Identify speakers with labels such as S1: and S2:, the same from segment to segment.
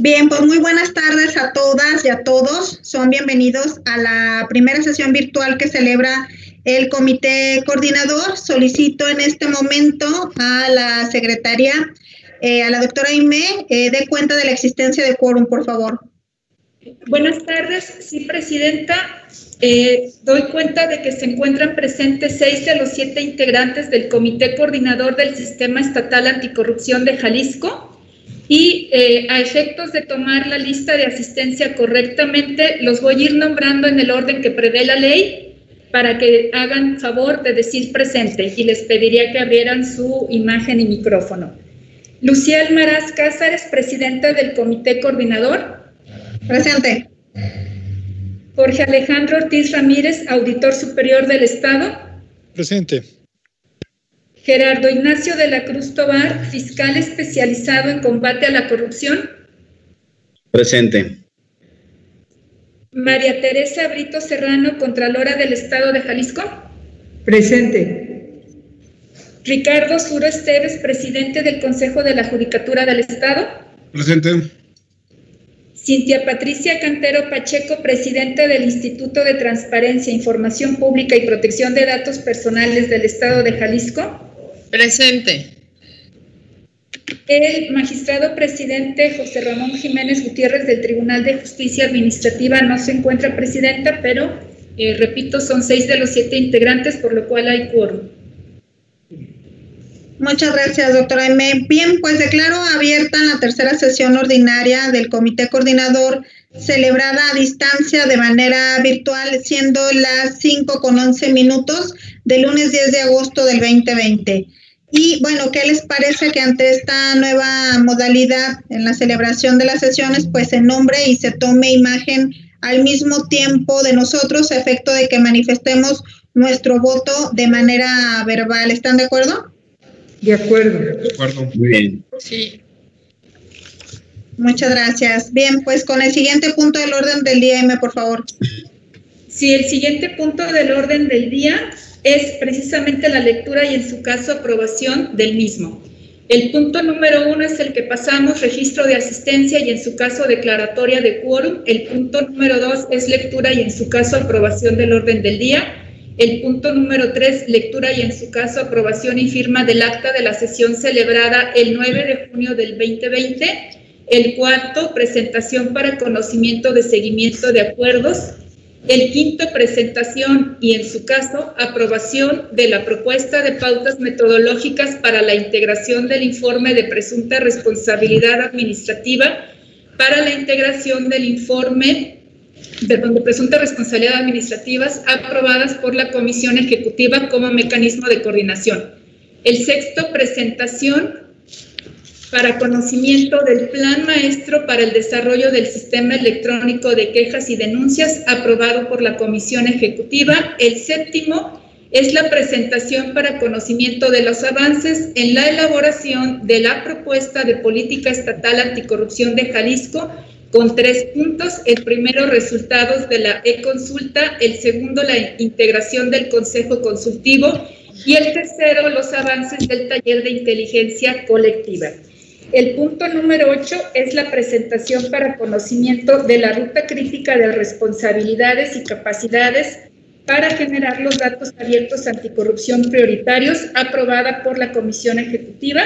S1: Bien, pues muy buenas tardes a todas y a todos. Son bienvenidos a la primera sesión virtual que celebra el comité coordinador. Solicito en este momento a la secretaria, eh, a la doctora Aime, eh, dé cuenta de la existencia de quórum, por favor.
S2: Buenas tardes, sí, presidenta. Eh, doy cuenta de que se encuentran presentes seis de los siete integrantes del Comité Coordinador del Sistema Estatal Anticorrupción de Jalisco y eh, a efectos de tomar la lista de asistencia correctamente, los voy a ir nombrando en el orden que prevé la ley para que hagan favor de decir presente y les pediría que abrieran su imagen y micrófono. Lucía Almaraz Cázares, presidenta del Comité Coordinador.
S1: Presente.
S2: Jorge Alejandro Ortiz Ramírez, auditor superior del Estado.
S3: Presente.
S2: Gerardo Ignacio de la Cruz Tobar, fiscal especializado en combate a la corrupción.
S4: Presente.
S2: María Teresa Brito Serrano, Contralora del Estado de Jalisco.
S5: Presente.
S2: Ricardo Suro Esteves, presidente del Consejo de la Judicatura del Estado.
S3: Presente.
S2: Cintia Patricia Cantero Pacheco, presidente del Instituto de Transparencia, Información Pública y Protección de Datos Personales del Estado de Jalisco.
S5: Presente.
S2: El magistrado presidente José Ramón Jiménez Gutiérrez del Tribunal de Justicia Administrativa no se encuentra presidenta, pero eh, repito, son seis de los siete integrantes, por lo cual hay quórum.
S1: Muchas gracias, doctora M. Bien, pues declaro abierta la tercera sesión ordinaria del Comité Coordinador celebrada a distancia de manera virtual, siendo las 5 con 11 minutos del lunes 10 de agosto del 2020. Y bueno, ¿qué les parece que ante esta nueva modalidad en la celebración de las sesiones, pues se nombre y se tome imagen al mismo tiempo de nosotros, a efecto de que manifestemos nuestro voto de manera verbal? ¿Están de acuerdo?
S5: De acuerdo.
S3: De acuerdo.
S4: Muy bien.
S5: Sí.
S1: Muchas gracias. Bien, pues con el siguiente punto del orden del día, M, por favor.
S2: Sí, el siguiente punto del orden del día es precisamente la lectura y en su caso aprobación del mismo. El punto número uno es el que pasamos, registro de asistencia y en su caso declaratoria de quórum. El punto número dos es lectura y en su caso aprobación del orden del día. El punto número tres, lectura y en su caso aprobación y firma del acta de la sesión celebrada el 9 de junio del 2020. El cuarto, presentación para conocimiento de seguimiento de acuerdos. El quinto, presentación y, en su caso, aprobación de la propuesta de pautas metodológicas para la integración del informe de presunta responsabilidad administrativa para la integración del informe de presunta responsabilidad administrativas aprobadas por la Comisión Ejecutiva como mecanismo de coordinación. El sexto, presentación para conocimiento del Plan Maestro para el Desarrollo del Sistema Electrónico de Quejas y Denuncias aprobado por la Comisión Ejecutiva. El séptimo es la presentación para conocimiento de los avances en la elaboración de la propuesta de política estatal anticorrupción de Jalisco con tres puntos. El primero, resultados de la e-consulta. El segundo, la integración del Consejo Consultivo. Y el tercero, los avances del taller de inteligencia colectiva. El punto número 8 es la presentación para conocimiento de la ruta crítica de responsabilidades y capacidades para generar los datos abiertos anticorrupción prioritarios, aprobada por la Comisión Ejecutiva.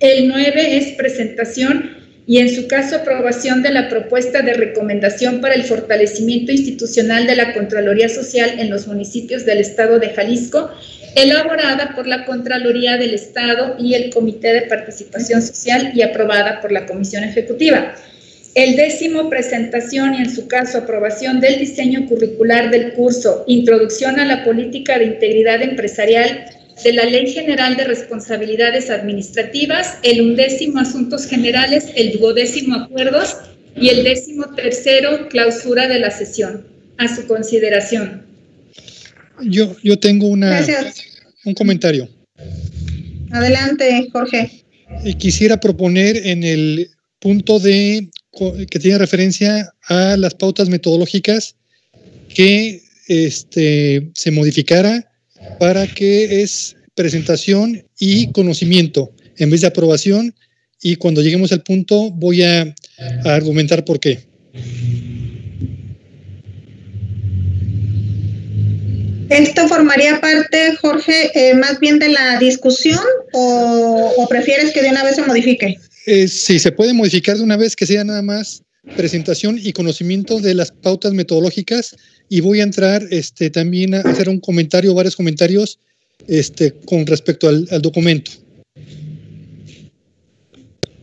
S2: El 9 es presentación y en su caso aprobación de la propuesta de recomendación para el fortalecimiento institucional de la Contraloría Social en los municipios del Estado de Jalisco elaborada por la Contraloría del Estado y el Comité de Participación Social y aprobada por la Comisión Ejecutiva. El décimo, presentación y en su caso aprobación del diseño curricular del curso Introducción a la Política de Integridad Empresarial de la Ley General de Responsabilidades Administrativas, el undécimo, Asuntos Generales, el duodécimo, Acuerdos y el décimo tercero, clausura de la sesión. A su consideración.
S3: Yo, yo tengo una, un comentario.
S1: Adelante, Jorge.
S3: Eh, quisiera proponer en el punto de que tiene referencia a las pautas metodológicas que este, se modificara para que es presentación y conocimiento en vez de aprobación. Y cuando lleguemos al punto voy a a argumentar por qué.
S1: ¿Esto formaría parte, Jorge, eh, más bien de la discusión o, prefieres que de una vez se modifique?
S3: Eh, sí, se puede modificar de una vez que sea nada más presentación y conocimiento de las pautas metodológicas y voy a entrar este, también a hacer un comentario, varios comentarios este, con respecto al, documento.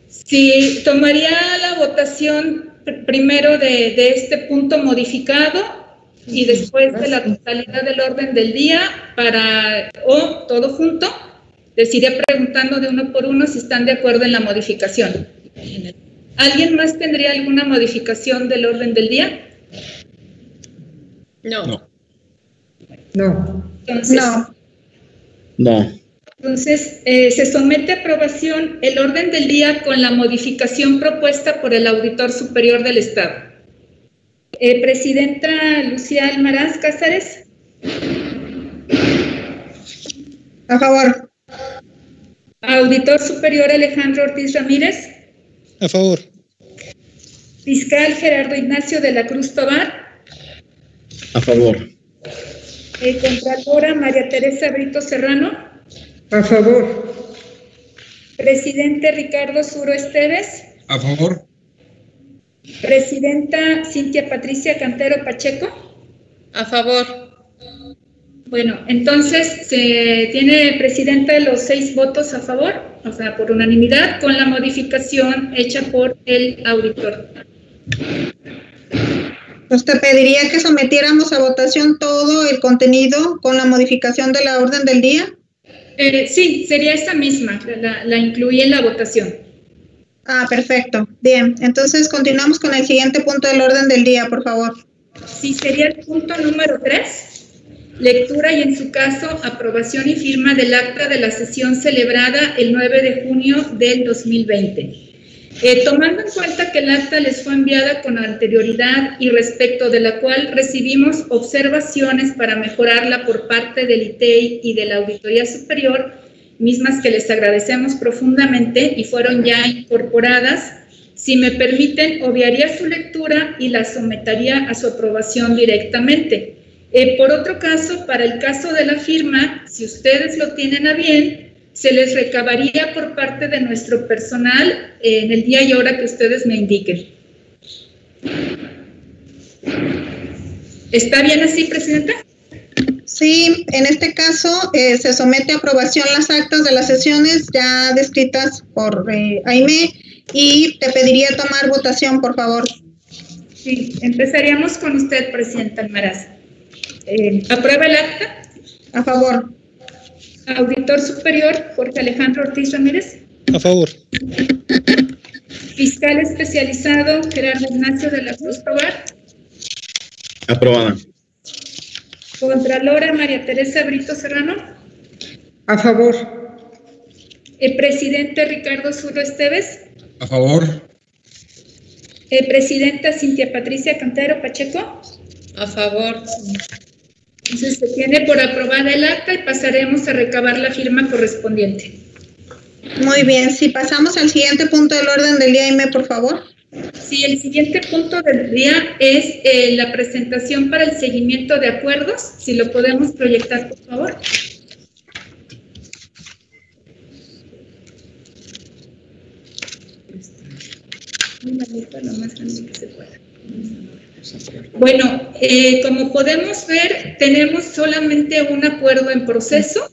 S2: Sí, tomaría la votación primero de, de este punto modificado y después de la totalidad del orden del día para, o todo junto, les iré preguntando de uno por uno si están de acuerdo en la modificación. ¿Alguien más tendría alguna modificación del orden del día?
S5: No.
S4: No.
S5: No.
S2: Entonces,
S1: no.
S4: No.
S2: Entonces, eh, se somete a aprobación el orden del día con la modificación propuesta por el Auditor Superior del Estado. Eh, Presidenta Lucía Almaraz Cázares.
S1: A favor.
S2: Auditor Superior Alejandro Ortiz Ramírez.
S3: A favor.
S2: Fiscal Gerardo Ignacio de la Cruz Tobar.
S4: A favor.
S2: Eh, Contralora María Teresa Brito Serrano.
S5: A favor.
S2: Presidente Ricardo Suro Esteves.
S6: A favor.
S2: Presidenta Cintia Patricia Cantero Pacheco.
S5: A favor.
S2: Bueno, entonces se tiene presidenta los seis votos a favor, o sea, por unanimidad, con la modificación hecha por el auditor.
S1: Pues te pediría que sometiéramos a votación todo el contenido con la modificación de la orden del día.
S2: Eh, sí, sería esta misma, la, la incluí en la votación.
S1: Ah, perfecto. Bien, entonces continuamos con el siguiente punto del orden del día, por favor.
S2: Sí, sería el punto número tres, lectura y en su caso aprobación y firma del acta de la sesión celebrada el 9 de junio del 2020. Eh, tomando en cuenta que el acta les fue enviada con anterioridad y respecto de la cual recibimos observaciones para mejorarla por parte del ITEI y de la Auditoría Superior, mismas que les agradecemos profundamente y fueron ya incorporadas. Si me permiten, obviaría su lectura y la sometería a su aprobación directamente. Eh, por otro caso, para el caso de la firma, si ustedes lo tienen a bien, se les recabaría por parte de nuestro personal en el día y hora que ustedes me indiquen. ¿Está bien así, Presidenta?
S1: Sí, en este caso eh, se somete a aprobación las actas de las sesiones ya descritas por eh, Aime y te pediría tomar votación, por favor.
S2: Sí, empezaríamos con usted, Presidenta Almaraz. Eh, ¿Aprueba el acta?
S1: A favor.
S2: Auditor Superior, Jorge Alejandro Ortiz Ramírez.
S3: A favor.
S2: Fiscal Especializado, Gerardo Ignacio de la Cruz Tobar.
S4: Aprobada.
S2: Contralora María Teresa Brito Serrano.
S5: A favor.
S2: El presidente Ricardo Zurro Esteves.
S6: A favor.
S2: El presidenta Cintia Patricia Cantero Pacheco.
S5: A favor.
S2: Entonces se tiene por aprobada el acta y pasaremos a recabar la firma correspondiente.
S1: Muy bien, si pasamos al siguiente punto del orden del día, Aime, por favor.
S2: Sí, el siguiente punto del día es eh, la presentación para el seguimiento de acuerdos. Si lo podemos proyectar, por favor. Bueno, eh, como podemos ver, tenemos solamente un acuerdo en proceso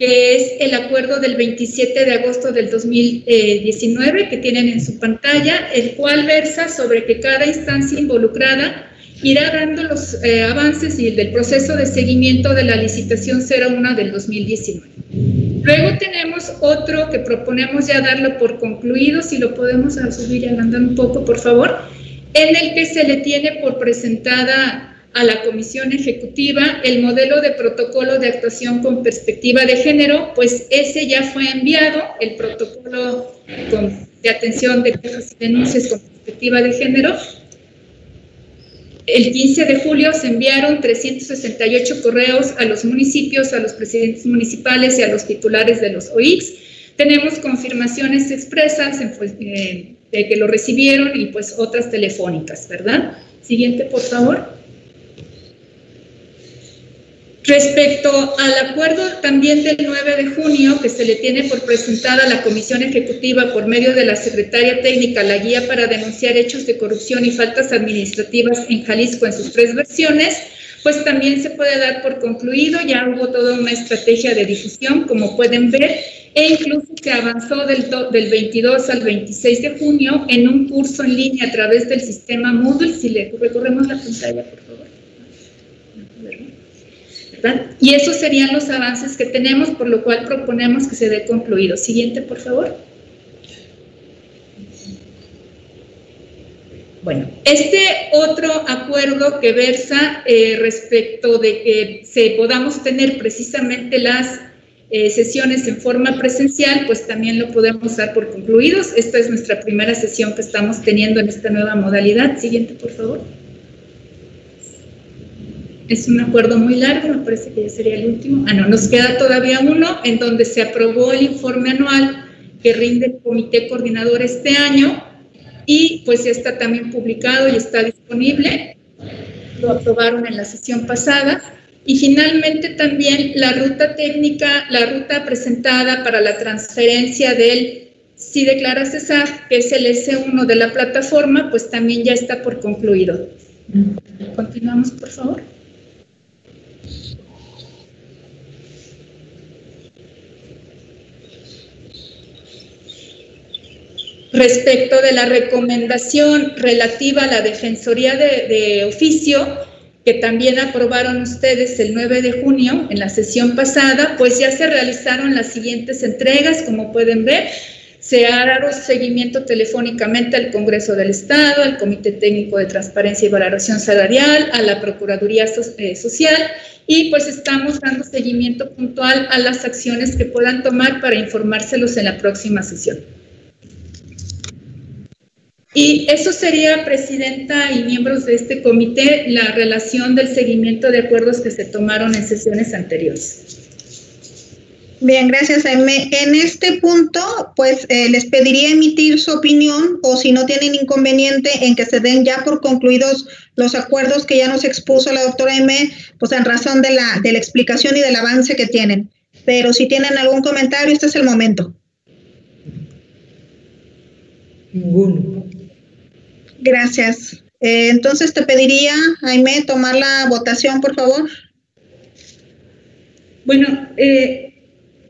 S2: que es el acuerdo del 27 de agosto del 2019 que tienen en su pantalla, el cual versa sobre que cada instancia involucrada irá dando los eh, avances y del proceso de seguimiento de la licitación 01 del 2019. Luego tenemos otro que proponemos ya darlo por concluido, si lo podemos subir y un poco, por favor, en el que se le tiene por presentada a la Comisión Ejecutiva el modelo de protocolo de actuación con perspectiva de género, pues ese ya fue enviado, el protocolo de atención de quejas y denuncias con perspectiva de género. El 15 de julio se enviaron 368 correos a los municipios, a los presidentes municipales y a los titulares de los OIX. Tenemos confirmaciones expresas en, eh, que lo recibieron y pues otras telefónicas, ¿verdad? Siguiente, por favor. Respecto al acuerdo también del 9 de junio, que se le tiene por presentada a la Comisión Ejecutiva por medio de la Secretaria Técnica la guía para denunciar hechos de corrupción y faltas administrativas en Jalisco en sus tres versiones, pues también se puede dar por concluido, ya hubo toda una estrategia de difusión, como pueden ver, e incluso se avanzó del, del 22 al 26 de junio en un curso en línea a través del sistema Moodle. Si le recorremos la pantalla, por favor. Y esos serían los avances que tenemos, por lo cual proponemos que se dé concluido. Siguiente, por favor. Bueno, este otro acuerdo que versa eh, respecto de que se podamos tener precisamente las eh, sesiones en forma presencial, pues también lo podemos dar por concluidos. Esta es nuestra primera sesión que estamos teniendo en esta nueva modalidad. Siguiente, por favor. Es un acuerdo muy largo, me parece que ya sería el último. Ah, no, nos queda todavía uno en donde se aprobó el informe anual que rinde el comité coordinador este año y pues ya está también publicado y está disponible. Lo aprobaron en la sesión pasada. Y finalmente también la ruta técnica, la ruta presentada para la transferencia del si declara cesar, que es el S1 de la plataforma, pues también ya está por concluido. Continuamos, por favor. Respecto de la recomendación relativa a la Defensoría de, Oficio, que también aprobaron ustedes el 9 de junio en la sesión pasada, pues ya se realizaron las siguientes entregas, como pueden ver. Se ha dado seguimiento telefónicamente al Congreso del Estado, al Comité Técnico de Transparencia y Valoración Salarial, a la Procuraduría eh, Social y pues estamos dando seguimiento puntual a las acciones que puedan tomar para informárselos en la próxima sesión. Y eso sería, Presidenta y miembros de este comité, la relación del seguimiento de acuerdos que se tomaron en sesiones anteriores.
S1: Bien, gracias, Jaime. En este punto, pues eh, les pediría emitir su opinión o si no tienen inconveniente en que se den ya por concluidos los acuerdos que ya nos expuso la doctora Aime, pues en razón de la, de la explicación y del avance que tienen. Pero si tienen algún comentario, este es el momento.
S5: Ninguno.
S1: Gracias. Eh, entonces te pediría, Jaime, tomar la votación, por favor.
S2: Bueno, eh,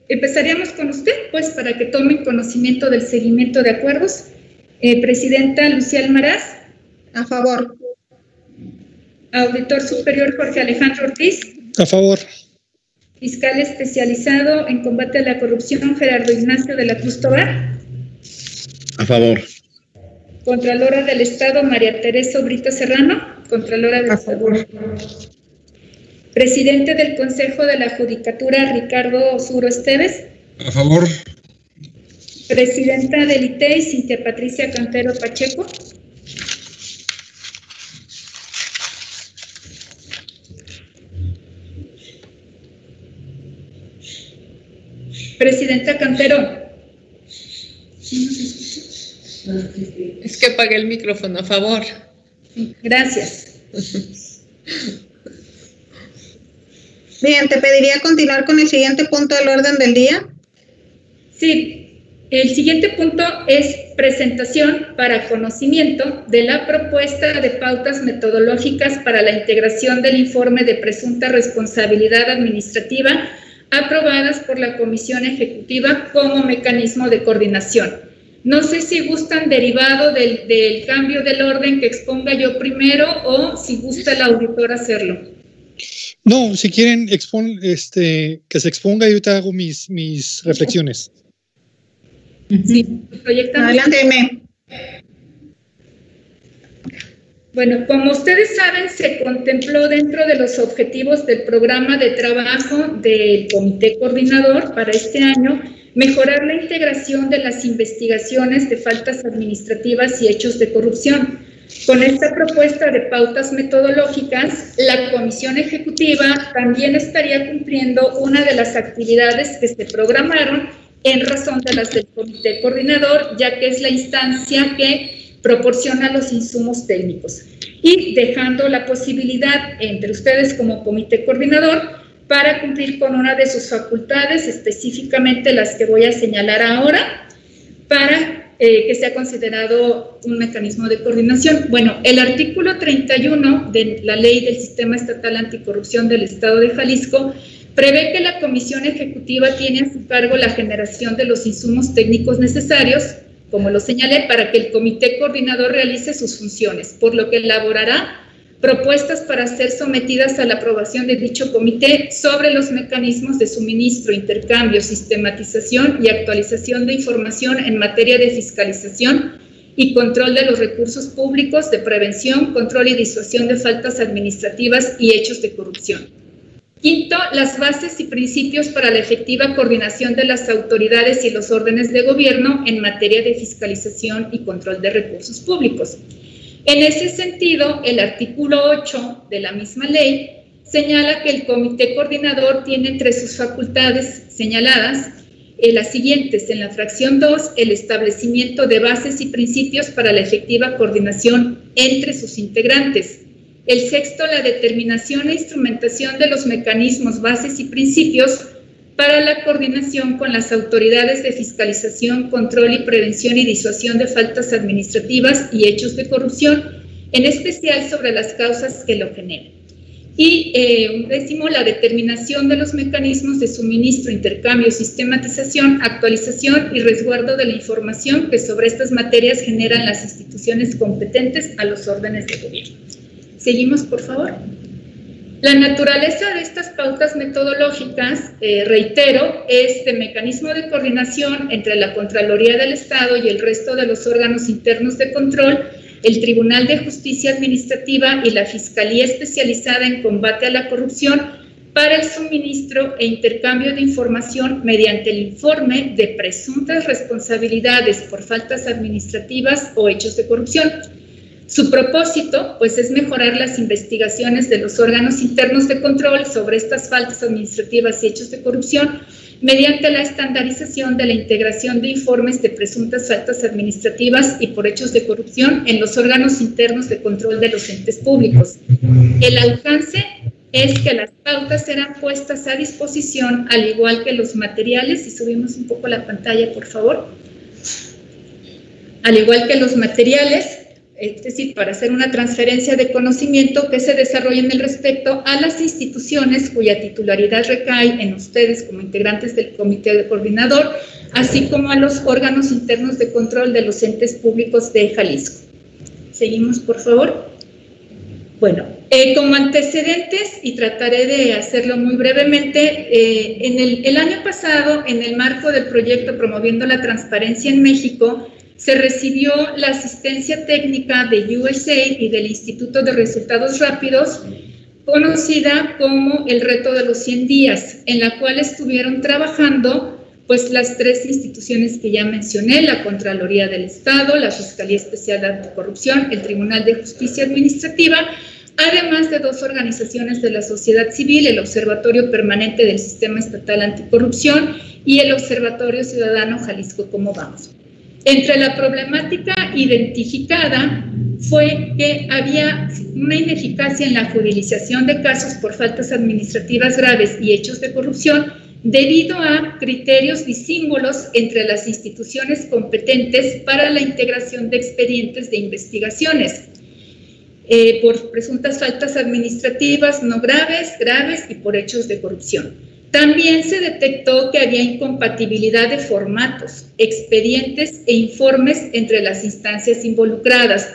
S2: empezaríamos con usted, pues, para que tomen conocimiento del seguimiento de acuerdos. Eh, Presidenta Lucía Almaraz.
S1: A favor.
S2: Auditor Superior Jorge Alejandro Ortiz.
S3: A favor.
S2: Fiscal especializado en combate a la corrupción Gerardo Ignacio de la Cruz Tobar.
S4: A favor.
S2: Contralora del Estado, María Teresa Brito Serrano. Contralora del Estado. Presidente del Consejo de la Judicatura, Ricardo Osuro Esteves.
S6: A favor.
S2: Presidenta del ITEI, Cintia Patricia Cantero Pacheco. Presidenta Cantero.
S5: Es que apagué el micrófono, a favor.
S2: Gracias.
S1: Bien, te pediría continuar con el siguiente punto del orden del día.
S2: Sí, el siguiente punto es presentación para conocimiento de la propuesta de pautas metodológicas para la integración del informe de presunta responsabilidad administrativa aprobadas por la Comisión Ejecutiva como mecanismo de coordinación. No sé si gustan derivado del, cambio del orden que exponga yo primero o si gusta el auditor hacerlo.
S3: No, si quieren expon, este, que se exponga, yo te hago mis, mis reflexiones.
S2: Sí,
S1: Adelante,
S2: Bueno, como ustedes saben, se contempló dentro de los objetivos del programa de trabajo del Comité Coordinador para este año mejorar la integración de las investigaciones de faltas administrativas y hechos de corrupción. Con esta propuesta de pautas metodológicas, la Comisión Ejecutiva también estaría cumpliendo una de las actividades que se programaron en razón de las del comité coordinador, ya que es la instancia que proporciona los insumos técnicos y dejando la posibilidad entre ustedes como comité coordinador para cumplir con una de sus facultades, específicamente las que voy a señalar ahora, para eh, que sea considerado un mecanismo de coordinación. Bueno, el artículo 31 de la Ley del Sistema Estatal Anticorrupción del Estado de Jalisco prevé que la Comisión Ejecutiva tiene a su cargo la generación de los insumos técnicos necesarios como lo señalé, para que el comité coordinador realice sus funciones, por lo que elaborará propuestas para ser sometidas a la aprobación de dicho comité sobre los mecanismos de suministro, intercambio, sistematización y actualización de información en materia de fiscalización y control de los recursos públicos, de prevención, control y disuasión de faltas administrativas y hechos de corrupción. Quinto, las bases y principios para la efectiva coordinación de las autoridades y los órdenes de gobierno en materia de fiscalización y control de recursos públicos. En ese sentido, el artículo 8 de la misma ley señala que el comité coordinador tiene entre sus facultades señaladas eh, las siguientes. En la fracción 2, el establecimiento de bases y principios para la efectiva coordinación entre sus integrantes el sexto, la determinación e instrumentación de los mecanismos, bases y principios para la coordinación con las autoridades de fiscalización, control y prevención y disuasión de faltas administrativas y hechos de corrupción, en especial sobre las causas que lo generan. Y eh, un décimo, la determinación de los mecanismos de suministro, intercambio, sistematización, actualización y resguardo de la información que sobre estas materias generan las instituciones competentes a los órdenes de gobierno. Seguimos, por favor. La naturaleza de estas pautas metodológicas, eh, reitero, es de mecanismo de coordinación entre la Contraloría del Estado y el resto de los órganos internos de control, el Tribunal de Justicia Administrativa y la Fiscalía Especializada en Combate a la Corrupción para el suministro e intercambio de información mediante el informe de presuntas responsabilidades por faltas administrativas o hechos de corrupción su propósito, pues, es mejorar las investigaciones de los órganos internos de control sobre estas faltas administrativas y hechos de corrupción mediante la estandarización de la integración de informes de presuntas faltas administrativas y por hechos de corrupción en los órganos internos de control de los entes públicos. El alcance es que las pautas serán puestas a disposición, al igual que los materiales, si subimos un poco la pantalla, por favor, al igual que los materiales es decir, para hacer una transferencia de conocimiento que se desarrolle en el respecto a las instituciones cuya titularidad recae en ustedes como integrantes del comité de coordinador, así como a los órganos internos de control de los entes públicos de Jalisco. Seguimos, por favor. Bueno, eh, como antecedentes, y trataré de hacerlo muy brevemente, eh, en el, el año pasado, en el marco del proyecto Promoviendo la Transparencia en México, se recibió la asistencia técnica de USAID y del Instituto de Resultados Rápidos, conocida como el reto de los 100 días, en la cual estuvieron trabajando pues las tres instituciones que ya mencioné, la Contraloría del Estado, la Fiscalía Especial de Anticorrupción, el Tribunal de Justicia Administrativa, además de dos organizaciones de la sociedad civil, el Observatorio Permanente del Sistema Estatal Anticorrupción y el Observatorio Ciudadano Jalisco Cómo Vamos. Entre la problemática identificada fue que había una ineficacia en la judicialización de casos por faltas administrativas graves y hechos de corrupción debido a criterios y símbolos entre las instituciones competentes para la integración de expedientes de investigaciones eh, por presuntas faltas administrativas no graves, graves y por hechos de corrupción. También se detectó que había incompatibilidad de formatos, expedientes e informes entre las instancias involucradas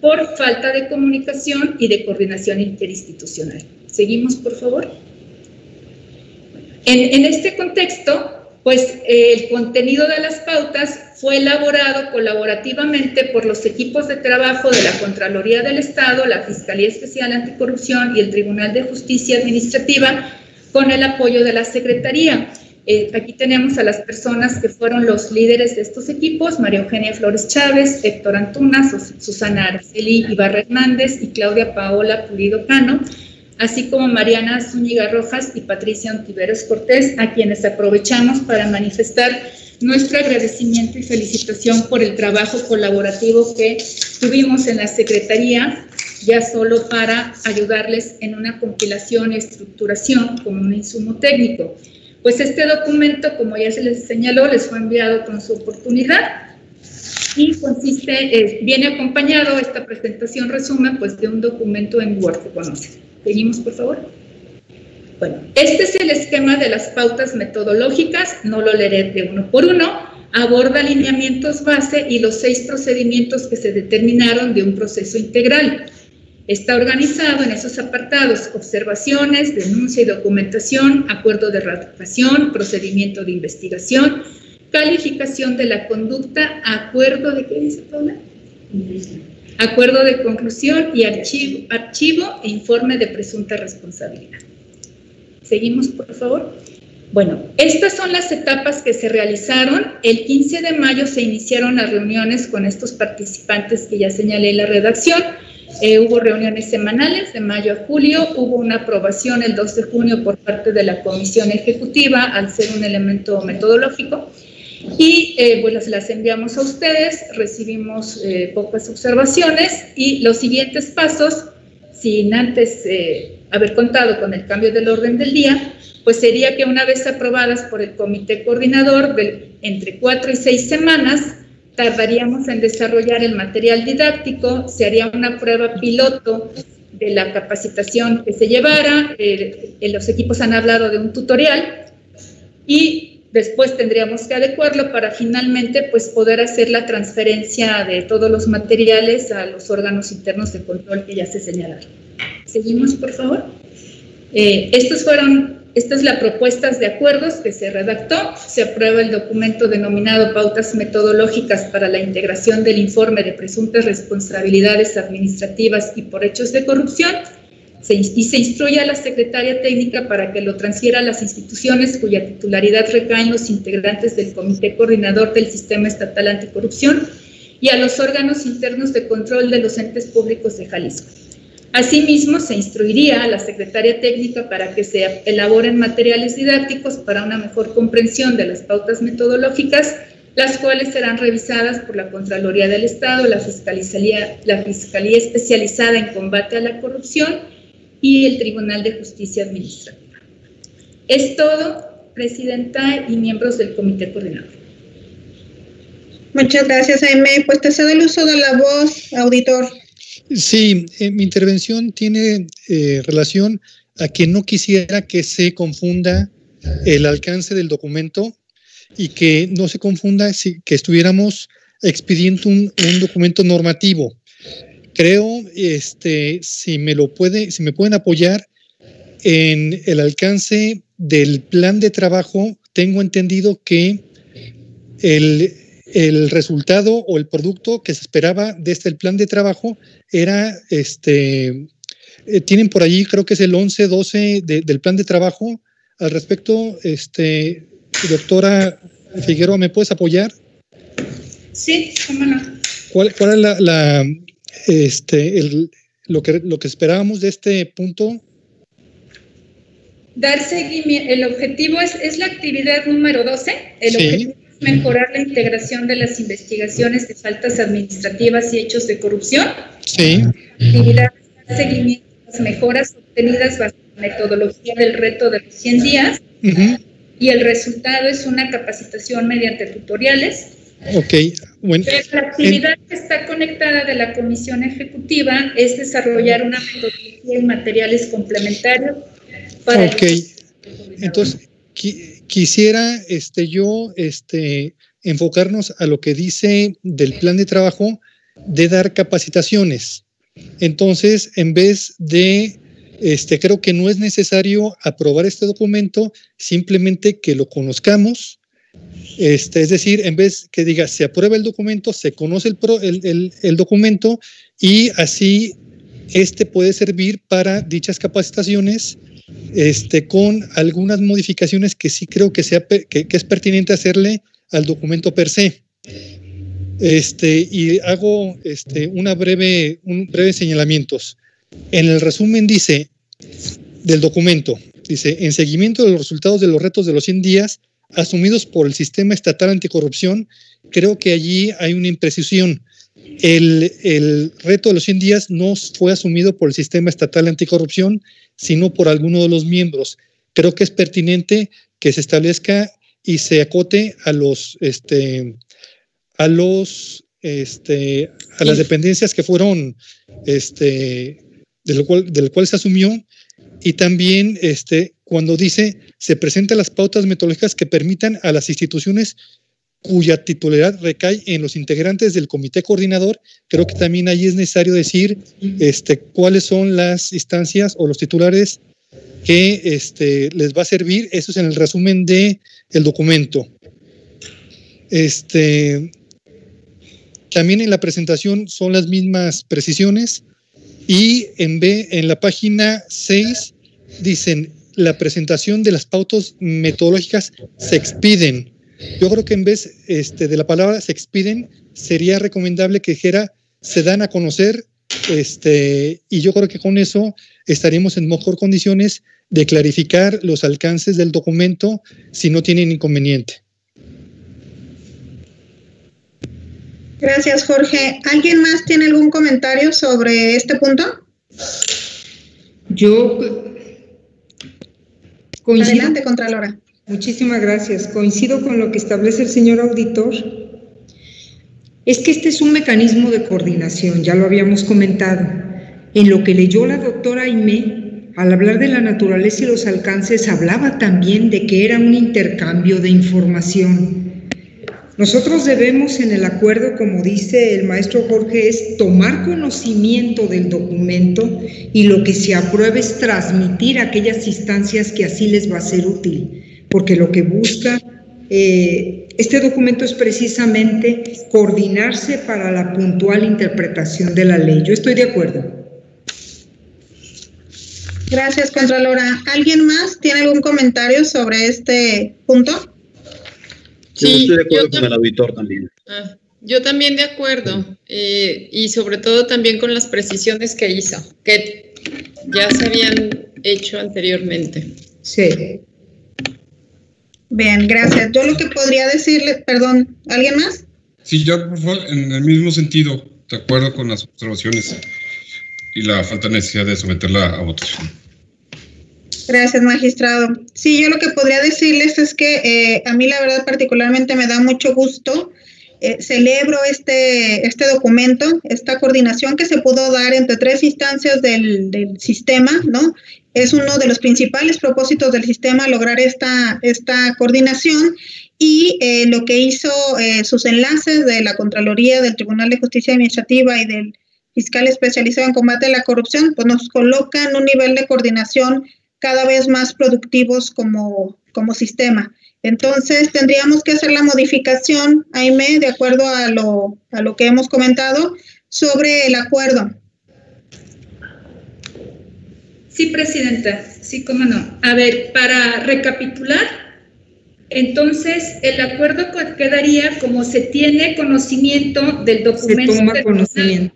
S2: por falta de comunicación y de coordinación interinstitucional. Seguimos, por favor. En, este contexto, pues el contenido de las pautas fue elaborado colaborativamente por los equipos de trabajo de la Contraloría del Estado, la Fiscalía Especial Anticorrupción y el Tribunal de Justicia Administrativa con el apoyo de la Secretaría. Eh, aquí tenemos a las personas que fueron los líderes de estos equipos, María Eugenia Flores Chávez, Héctor Antuna, Susana Araceli Ibarra Hernández y Claudia Paola Pulido Cano, así como Mariana Zúñiga Rojas y Patricia Ontiveros Cortés, a quienes aprovechamos para manifestar nuestro agradecimiento y felicitación por el trabajo colaborativo que tuvimos en la Secretaría, ya solo para ayudarles en una compilación y estructuración como un insumo técnico. Pues este documento, como ya se les señaló, les fue enviado con su oportunidad y consiste, eh, viene acompañado esta presentación resumen pues de un documento en Word que conocen. Seguimos, por favor. Bueno, este es el esquema de las pautas metodológicas, no lo leeré de uno por uno, aborda alineamientos base y los seis procedimientos que se determinaron de un proceso integral. Está organizado en esos apartados, observaciones, denuncia y documentación, acuerdo de ratificación, procedimiento de investigación, calificación de la conducta, acuerdo de qué dice Paula? Acuerdo de conclusión y archivo, archivo e informe de presunta responsabilidad. Seguimos, por favor. Bueno, estas son las etapas que se realizaron. El 15 de mayo se iniciaron las reuniones con estos participantes que ya señalé en la redacción. Eh, hubo reuniones semanales de mayo a julio, hubo una aprobación el 2 de junio por parte de la Comisión Ejecutiva al ser un elemento metodológico. Y eh, pues las enviamos a ustedes, recibimos eh, pocas observaciones y los siguientes pasos, sin antes eh, haber contado con el cambio del orden del día, pues sería que una vez aprobadas por el comité coordinador, de, entre cuatro y seis semanas, tardaríamos en desarrollar el material didáctico, se haría una prueba piloto de la capacitación que se llevara, los equipos han hablado de un tutorial y Después tendríamos que adecuarlo para finalmente pues, poder hacer la transferencia de todos los materiales a los órganos internos de control que ya se señalaron. Seguimos, por favor. Eh, estos fueron, esta es la propuesta de acuerdos que se redactó. Se aprueba el documento denominado Pautas Metodológicas para la integración del informe de presuntas responsabilidades administrativas y por hechos de corrupción y se instruye a la secretaria técnica para que lo transfiera a las instituciones cuya titularidad recae los integrantes del Comité Coordinador del Sistema Estatal Anticorrupción y a los órganos internos de control de los entes públicos de Jalisco. Asimismo, se instruiría a la secretaria técnica para que se elaboren materiales didácticos para una mejor comprensión de las pautas metodológicas, las cuales serán revisadas por la Contraloría del Estado, la Fiscalía, Especializada en Combate a la Corrupción y el Tribunal de Justicia Administrativa. Es todo, Presidenta y miembros del Comité Coordinador.
S1: Muchas gracias, Aime. Pues te cedo el uso de la voz, auditor.
S3: Sí, eh, mi intervención tiene eh, relación a que no quisiera que se confunda el alcance del documento y que no se confunda si, que estuviéramos expidiendo un, un documento normativo. Creo, este, si me lo puede, si me pueden apoyar en el alcance del plan de trabajo, tengo entendido que el, resultado o el producto que se esperaba desde el plan de trabajo era, este, eh, tienen por allí, creo que es el 11, 12 del plan de trabajo. Al respecto, este, doctora Figueroa, ¿me puedes apoyar?
S2: Sí, cómo no.
S3: ¿Cuál, cuál es la, este, el, lo, que, lo que esperábamos de este punto.
S2: Dar seguimiento, el objetivo es, es la actividad número 12, el objetivo es mejorar la integración de las investigaciones de faltas administrativas y hechos de corrupción.
S3: Sí.
S2: Actividad dar seguimiento a las mejoras obtenidas bajo la metodología del reto de los 100 días. Y el resultado es una capacitación mediante tutoriales
S3: Ok, bueno.
S2: La actividad que está conectada de la comisión ejecutiva es desarrollar una metodología y materiales complementarios para.
S3: Ok, entonces quisiera este, yo este, enfocarnos a lo que dice del plan de trabajo de dar capacitaciones. Entonces, en vez de, este, creo que no es necesario aprobar este documento, simplemente que lo conozcamos, este, es decir, en vez que diga se aprueba el documento, se conoce el, el, documento y así este puede servir para dichas capacitaciones este, con algunas modificaciones que sí creo que, sea, que, es pertinente hacerle al documento per se. Este, y hago este, una breve, un breve señalamientos. En el resumen dice, del documento. Dice, en seguimiento de los resultados de los retos de los 100 días asumidos por el sistema estatal anticorrupción, creo que allí hay una imprecisión. El, el, reto de los 100 días no fue asumido por el sistema estatal anticorrupción, sino por alguno de los miembros. Creo que es pertinente que se establezca y se acote a los, este, a los, este, a las dependencias que fueron, este, de lo cual, del cual se asumió y también este, cuando dice se presentan las pautas metodológicas que permitan a las instituciones cuya titularidad recae en los integrantes del comité coordinador, creo que también ahí es necesario decir este, cuáles son las instancias o los titulares que este, les va a servir. Eso es en el resumen del el documento. Este, también en la presentación son las mismas precisiones y en B, en la página 6, dicen la presentación de las pautas metodológicas se expiden. Yo creo que en vez este, de la palabra se expiden, sería recomendable que dijera se dan a conocer, este, y yo creo que con eso estaríamos en mejor condiciones de clarificar los alcances del documento si no tienen inconveniente.
S1: Gracias, Jorge. ¿Alguien más tiene algún comentario sobre este punto?
S6: Yo
S1: coincido. Adelante, Contralora.
S6: Muchísimas gracias. Coincido con lo que establece el señor auditor. Es que este es un mecanismo de coordinación, ya lo habíamos comentado. En lo que leyó la doctora Aimé, al hablar de la naturaleza y los alcances, hablaba también de que era un intercambio de información nosotros debemos en el acuerdo, como dice el maestro Jorge, es tomar conocimiento del documento y lo que se apruebe es transmitir a aquellas instancias que así les va a ser útil, porque lo que busca eh, este documento es precisamente coordinarse para la puntual interpretación de la ley. Yo estoy de acuerdo.
S1: Gracias, Contralora. ¿Alguien más tiene algún comentario sobre este punto?
S4: Sí, yo estoy de acuerdo con el auditor también.
S5: Ah, yo también de acuerdo, eh, y sobre todo también con las precisiones que hizo, que ya se habían hecho anteriormente.
S6: Sí.
S1: Bien, gracias. Yo lo que podría decirle, perdón, ¿alguien más?
S7: Sí, yo por favor, en el mismo sentido, de acuerdo con las observaciones y la falta de necesidad de someterla a votación.
S1: Gracias, magistrado. Sí, yo lo que podría decirles es que eh, a mí la verdad particularmente me da mucho gusto. Eh, celebro este, este documento, esta coordinación que se pudo dar entre tres instancias del, del sistema, ¿no? Es uno de los principales propósitos del sistema lograr esta, esta coordinación y eh, lo que hizo sus enlaces de la Contraloría, del Tribunal de Justicia Administrativa y del fiscal especializado en combate a la corrupción, pues nos coloca en un nivel de coordinación cada vez más productivos como, como sistema. Entonces, tendríamos que hacer la modificación, Aime, de acuerdo a lo, a lo que hemos comentado, sobre el acuerdo.
S2: Sí, Presidenta, sí, cómo no. A ver, para recapitular, entonces el acuerdo quedaría como se tiene conocimiento del documento.
S6: Se toma conocimiento.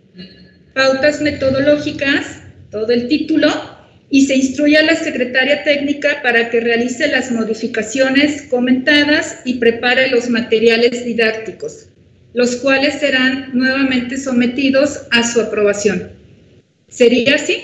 S2: Pautas metodológicas, todo el título, y se instruye a la secretaria técnica para que realice las modificaciones comentadas y prepare los materiales didácticos, los cuales serán nuevamente sometidos a su aprobación. ¿Sería así?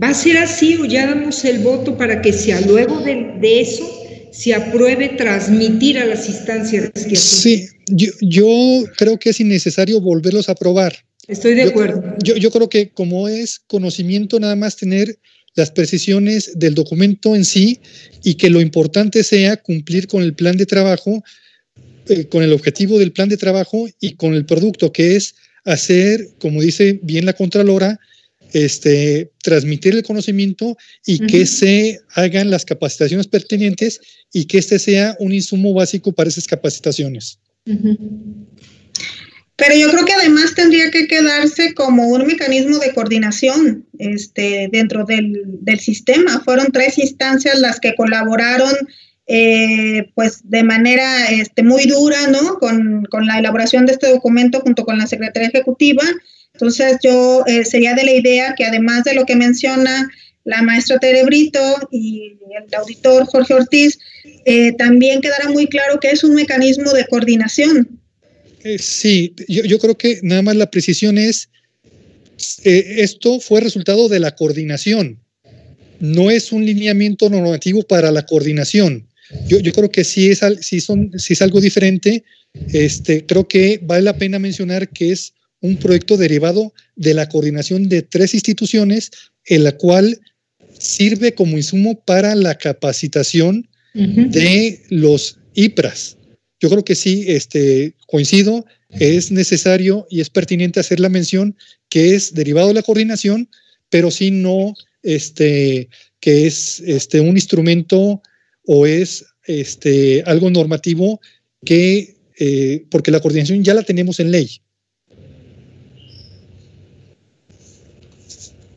S6: Va a ser así o ya damos el voto para que sea luego de, eso se apruebe transmitir a las instancias que
S3: Sí, yo, yo creo que es innecesario volverlos a aprobar
S6: Estoy de acuerdo.
S3: Yo, yo, creo que como es conocimiento nada más tener las precisiones del documento en sí y que lo importante sea cumplir con el plan de trabajo, eh, con el objetivo del plan de trabajo y con el producto, que es hacer, como dice bien la Contralora, este, transmitir el conocimiento y que se hagan las capacitaciones pertinentes y que este sea un insumo básico para esas capacitaciones.
S1: Pero yo creo que además tendría que quedarse como un mecanismo de coordinación este, dentro del, del sistema. Fueron tres instancias las que colaboraron eh, pues de manera este, muy dura, ¿no? Con, con, la elaboración de este documento junto con la Secretaría Ejecutiva. Entonces yo eh, sería de la idea que además de lo que menciona la maestra Terebrito y el auditor Jorge Ortiz, eh, también quedará muy claro que es un mecanismo de coordinación.
S3: Eh, sí, yo, creo que nada más la precisión es, eh, esto fue resultado de la coordinación, no es un lineamiento normativo para la coordinación. Yo, creo que sí es, son, si es algo diferente. Este, creo que vale la pena mencionar que es un proyecto derivado de la coordinación de tres instituciones, en la cual sirve como insumo para la capacitación de los IPRAS. Yo creo que sí, este, coincido, es necesario y es pertinente hacer la mención que es derivado de la coordinación, pero sí no este, que es este, un instrumento o es este, algo normativo que, eh, porque la coordinación ya la tenemos en ley.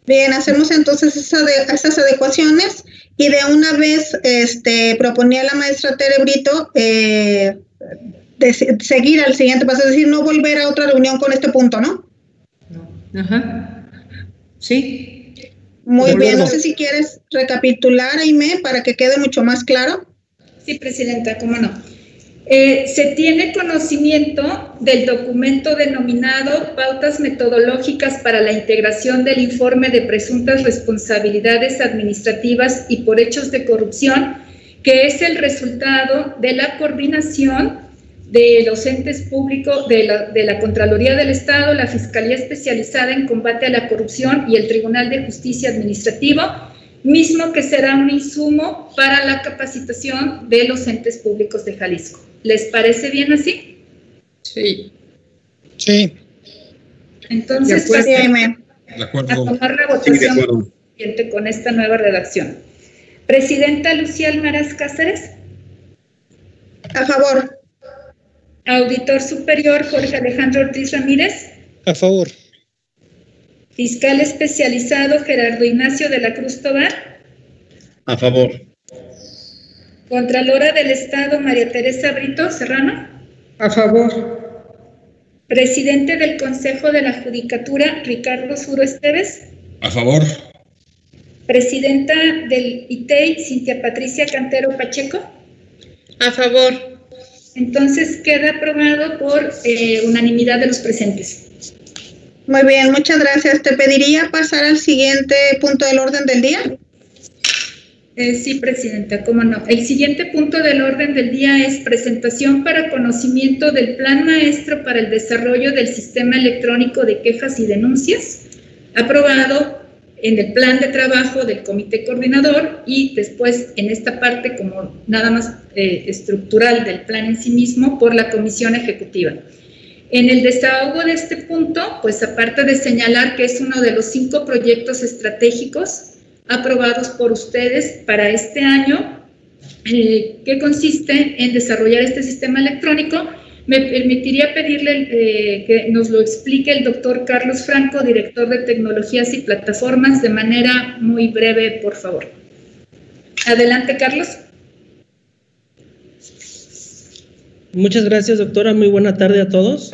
S1: Bien, hacemos entonces esas adecuaciones y de una vez este, proponía la maestra Terebrito eh, de seguir al siguiente paso, es decir, no volver a otra reunión con este punto, ¿no?
S6: Ajá. Sí.
S1: Muy bien, no sé si quieres recapitular, Aime, para que quede mucho más claro.
S2: Sí, Presidenta, cómo no. Eh, se tiene conocimiento del documento denominado Pautas Metodológicas para la Integración del Informe de Presuntas Responsabilidades Administrativas y por Hechos de Corrupción, que es el resultado de la coordinación de los entes públicos de la, de la Contraloría del Estado, la Fiscalía Especializada en Combate a la Corrupción y el Tribunal de Justicia Administrativo mismo que será un insumo para la capacitación de los entes públicos de Jalisco. ¿Les parece bien así?
S5: Sí.
S3: Sí.
S2: Entonces,
S1: pues,
S2: a tomar la votación con esta nueva redacción. Presidenta Lucía Almaraz Cáceres.
S1: A favor.
S2: Auditor Superior Jorge Alejandro Ortiz Ramírez.
S3: A favor.
S2: Fiscal especializado Gerardo Ignacio de la Cruz Tobar.
S4: A favor.
S2: Contralora del Estado María Teresa Brito Serrano.
S6: A favor.
S2: Presidente del Consejo de la Judicatura Ricardo Suro Esteves.
S7: A favor.
S2: Presidenta del ITEI Cintia Patricia Cantero Pacheco.
S5: A favor.
S2: Entonces queda aprobado por eh, unanimidad de los presentes.
S1: Muy bien, muchas gracias. Te pediría pasar al siguiente punto del orden del día.
S2: Eh, sí, Presidenta, cómo no. El siguiente punto del orden del día es presentación para conocimiento del Plan Maestro para el Desarrollo del Sistema Electrónico de Quejas y Denuncias, aprobado en el plan de trabajo del Comité Coordinador y después en esta parte como nada más eh, estructural del plan en sí mismo por la Comisión Ejecutiva. En el desahogo de este punto, pues aparte de señalar que es uno de los cinco proyectos estratégicos aprobados por ustedes para este año, eh, que consiste en desarrollar este sistema electrónico, me permitiría pedirle eh, que nos lo explique el doctor Carlos Franco, director de tecnologías y plataformas, de manera muy breve, por favor. Adelante, Carlos.
S8: Muchas gracias, doctora. Muy buena tarde a todos.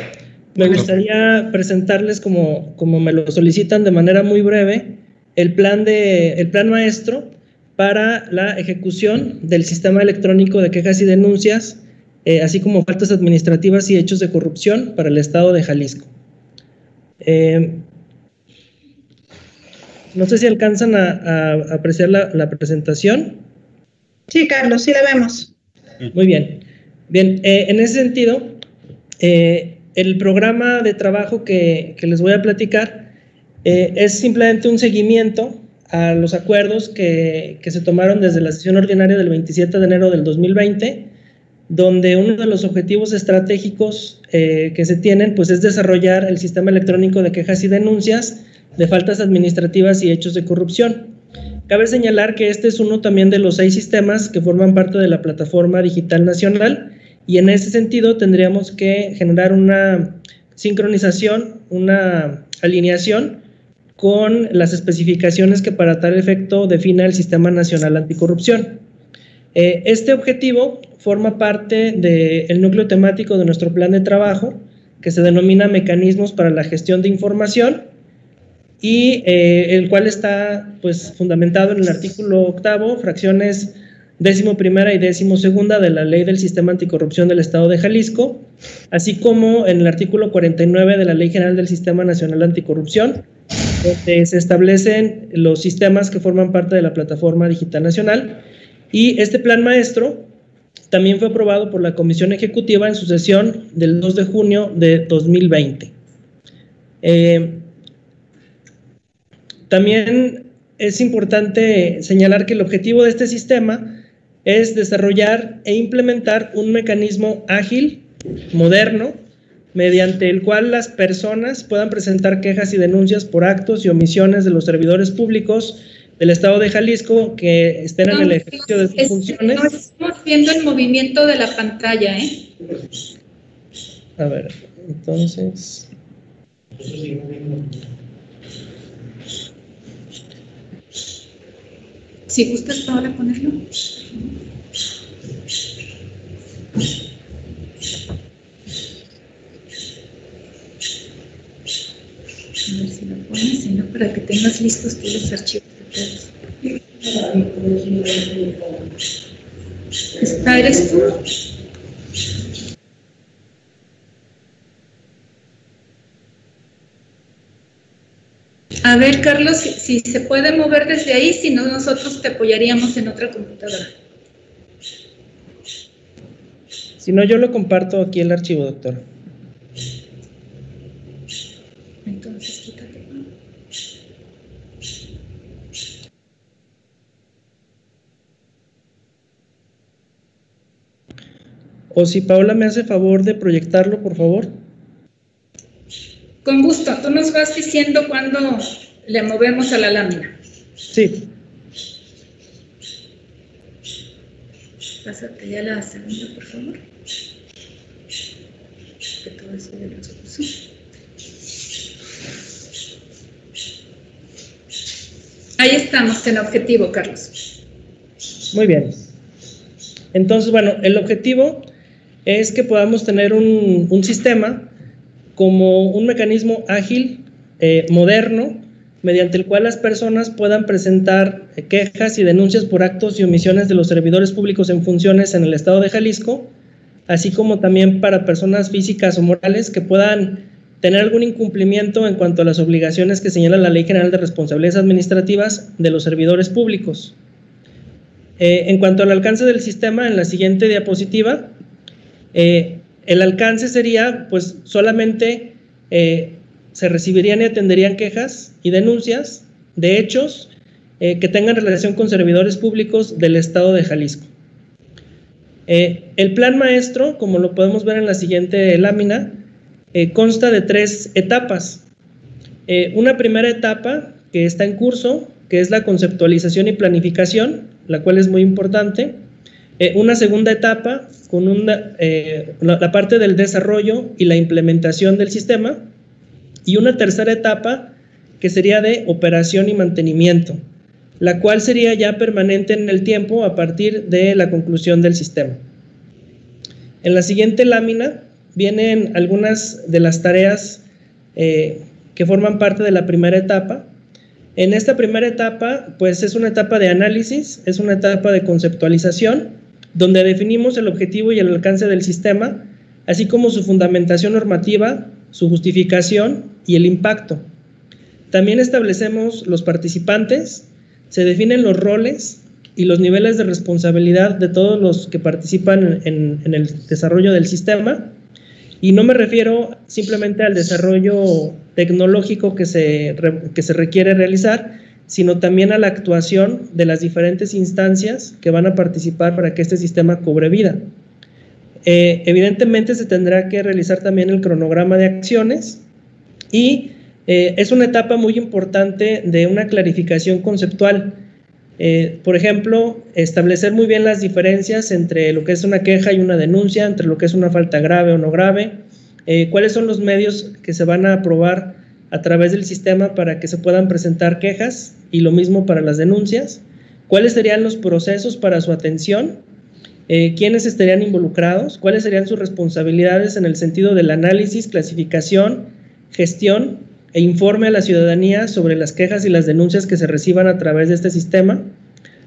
S8: Me gustaría presentarles, como, como me lo solicitan de manera muy breve, el plan, de, el plan maestro para la ejecución del sistema electrónico de quejas y denuncias, eh, así como faltas administrativas y hechos de corrupción para el Estado de Jalisco. Eh, no sé si alcanzan a, apreciar la, la, presentación.
S1: Sí, Carlos, sí la vemos.
S8: Muy bien. Bien, eh, en ese sentido, eh, el programa de trabajo que, les voy a platicar es simplemente un seguimiento a los acuerdos que, se tomaron desde la sesión ordinaria del 27 de enero del 2020, donde uno de los objetivos estratégicos que se tienen pues, es desarrollar el sistema electrónico de quejas y denuncias de faltas administrativas y hechos de corrupción. Cabe señalar que este es uno también de los seis sistemas que forman parte de la Plataforma Digital Nacional y en ese sentido tendríamos que generar una sincronización, una alineación con las especificaciones que para tal efecto define el Sistema Nacional Anticorrupción. Eh, este objetivo forma parte del núcleo temático de nuestro plan de trabajo, que se denomina Mecanismos para la Gestión de Información, y eh, el cual está pues fundamentado en el artículo octavo, fracciones décimo primera y décimo segunda de la Ley del Sistema Anticorrupción del Estado de Jalisco, así como en el artículo 49 de la Ley General del Sistema Nacional Anticorrupción, donde se establecen los sistemas que forman parte de la Plataforma Digital Nacional. Y este plan maestro también fue aprobado por la Comisión Ejecutiva en su sesión del 2 de junio de 2020. Eh, también es importante señalar que el objetivo de este sistema es desarrollar e implementar un mecanismo ágil, moderno, mediante el cual las personas puedan presentar quejas y denuncias por actos y omisiones de los servidores públicos del Estado de Jalisco que estén en el ejercicio de sus funciones. No
S2: estamos viendo el movimiento de la pantalla, ¿eh?
S8: A ver, entonces...
S2: Si gustas, Paola, ponerlo. A ver si lo pones, si no, para que tengas listos todos los archivos de todos. ¿Está eres tú? A ver, Carlos, si, si, se puede mover desde ahí, si no, nosotros te apoyaríamos en otra computadora.
S8: Si no, yo lo comparto aquí el archivo, doctor.
S2: Entonces, quítate.
S8: O si Paola me hace favor de proyectarlo, por favor.
S2: Con gusto. Tú nos vas diciendo cuando le movemos a la lámina.
S8: Sí.
S2: Pásate ya la segunda, por favor. Que todo eso ya lo puso. Ahí estamos en objetivo, Carlos.
S8: Muy bien. Entonces, bueno, el objetivo es que podamos tener un, un sistema como un mecanismo ágil, eh, moderno, mediante el cual las personas puedan presentar quejas y denuncias por actos y omisiones de los servidores públicos en funciones en el Estado de Jalisco, así como también para personas físicas o morales que puedan tener algún incumplimiento en cuanto a las obligaciones que señala la Ley General de Responsabilidades Administrativas de los servidores públicos. Eh, en cuanto al alcance del sistema, en la siguiente diapositiva, eh, el alcance sería, pues, solamente eh, se recibirían y atenderían quejas y denuncias de hechos eh, que tengan relación con servidores públicos del Estado de Jalisco. El plan maestro, como lo podemos ver en la siguiente lámina, consta de tres etapas. una primera etapa que está en curso, que es la conceptualización y planificación, la cual es muy importante. Una segunda etapa con eh, la, parte del desarrollo y la implementación del sistema, y una tercera etapa que sería de operación y mantenimiento, la cual sería ya permanente en el tiempo a partir de la conclusión del sistema. En la siguiente lámina vienen algunas de las tareas eh, que forman parte de la primera etapa. En esta primera etapa, pues es una etapa de análisis, es una etapa de conceptualización, donde definimos el objetivo y el alcance del sistema, así como su fundamentación normativa, su justificación y el impacto. También establecemos los participantes, se definen los roles y los niveles de responsabilidad de todos los que participan en, el desarrollo del sistema. Y no me refiero simplemente al desarrollo tecnológico que se, que se requiere realizar, sino también a la actuación de las diferentes instancias que van a participar para que este sistema cobre vida. Eh, evidentemente se tendrá que realizar también el cronograma de acciones y eh, es una etapa muy importante de una clarificación conceptual. Eh, por ejemplo, establecer muy bien las diferencias entre lo que es una queja y una denuncia, entre lo que es una falta grave o no grave, cuáles son los medios que se van a aprobar a través del sistema para que se puedan presentar quejas y lo mismo para las denuncias. ¿Cuáles serían los procesos para su atención? Eh, ¿Quiénes estarían involucrados? ¿Cuáles serían sus responsabilidades en el sentido del análisis, clasificación, gestión e informe a la ciudadanía sobre las quejas y las denuncias que se reciban a través de este sistema,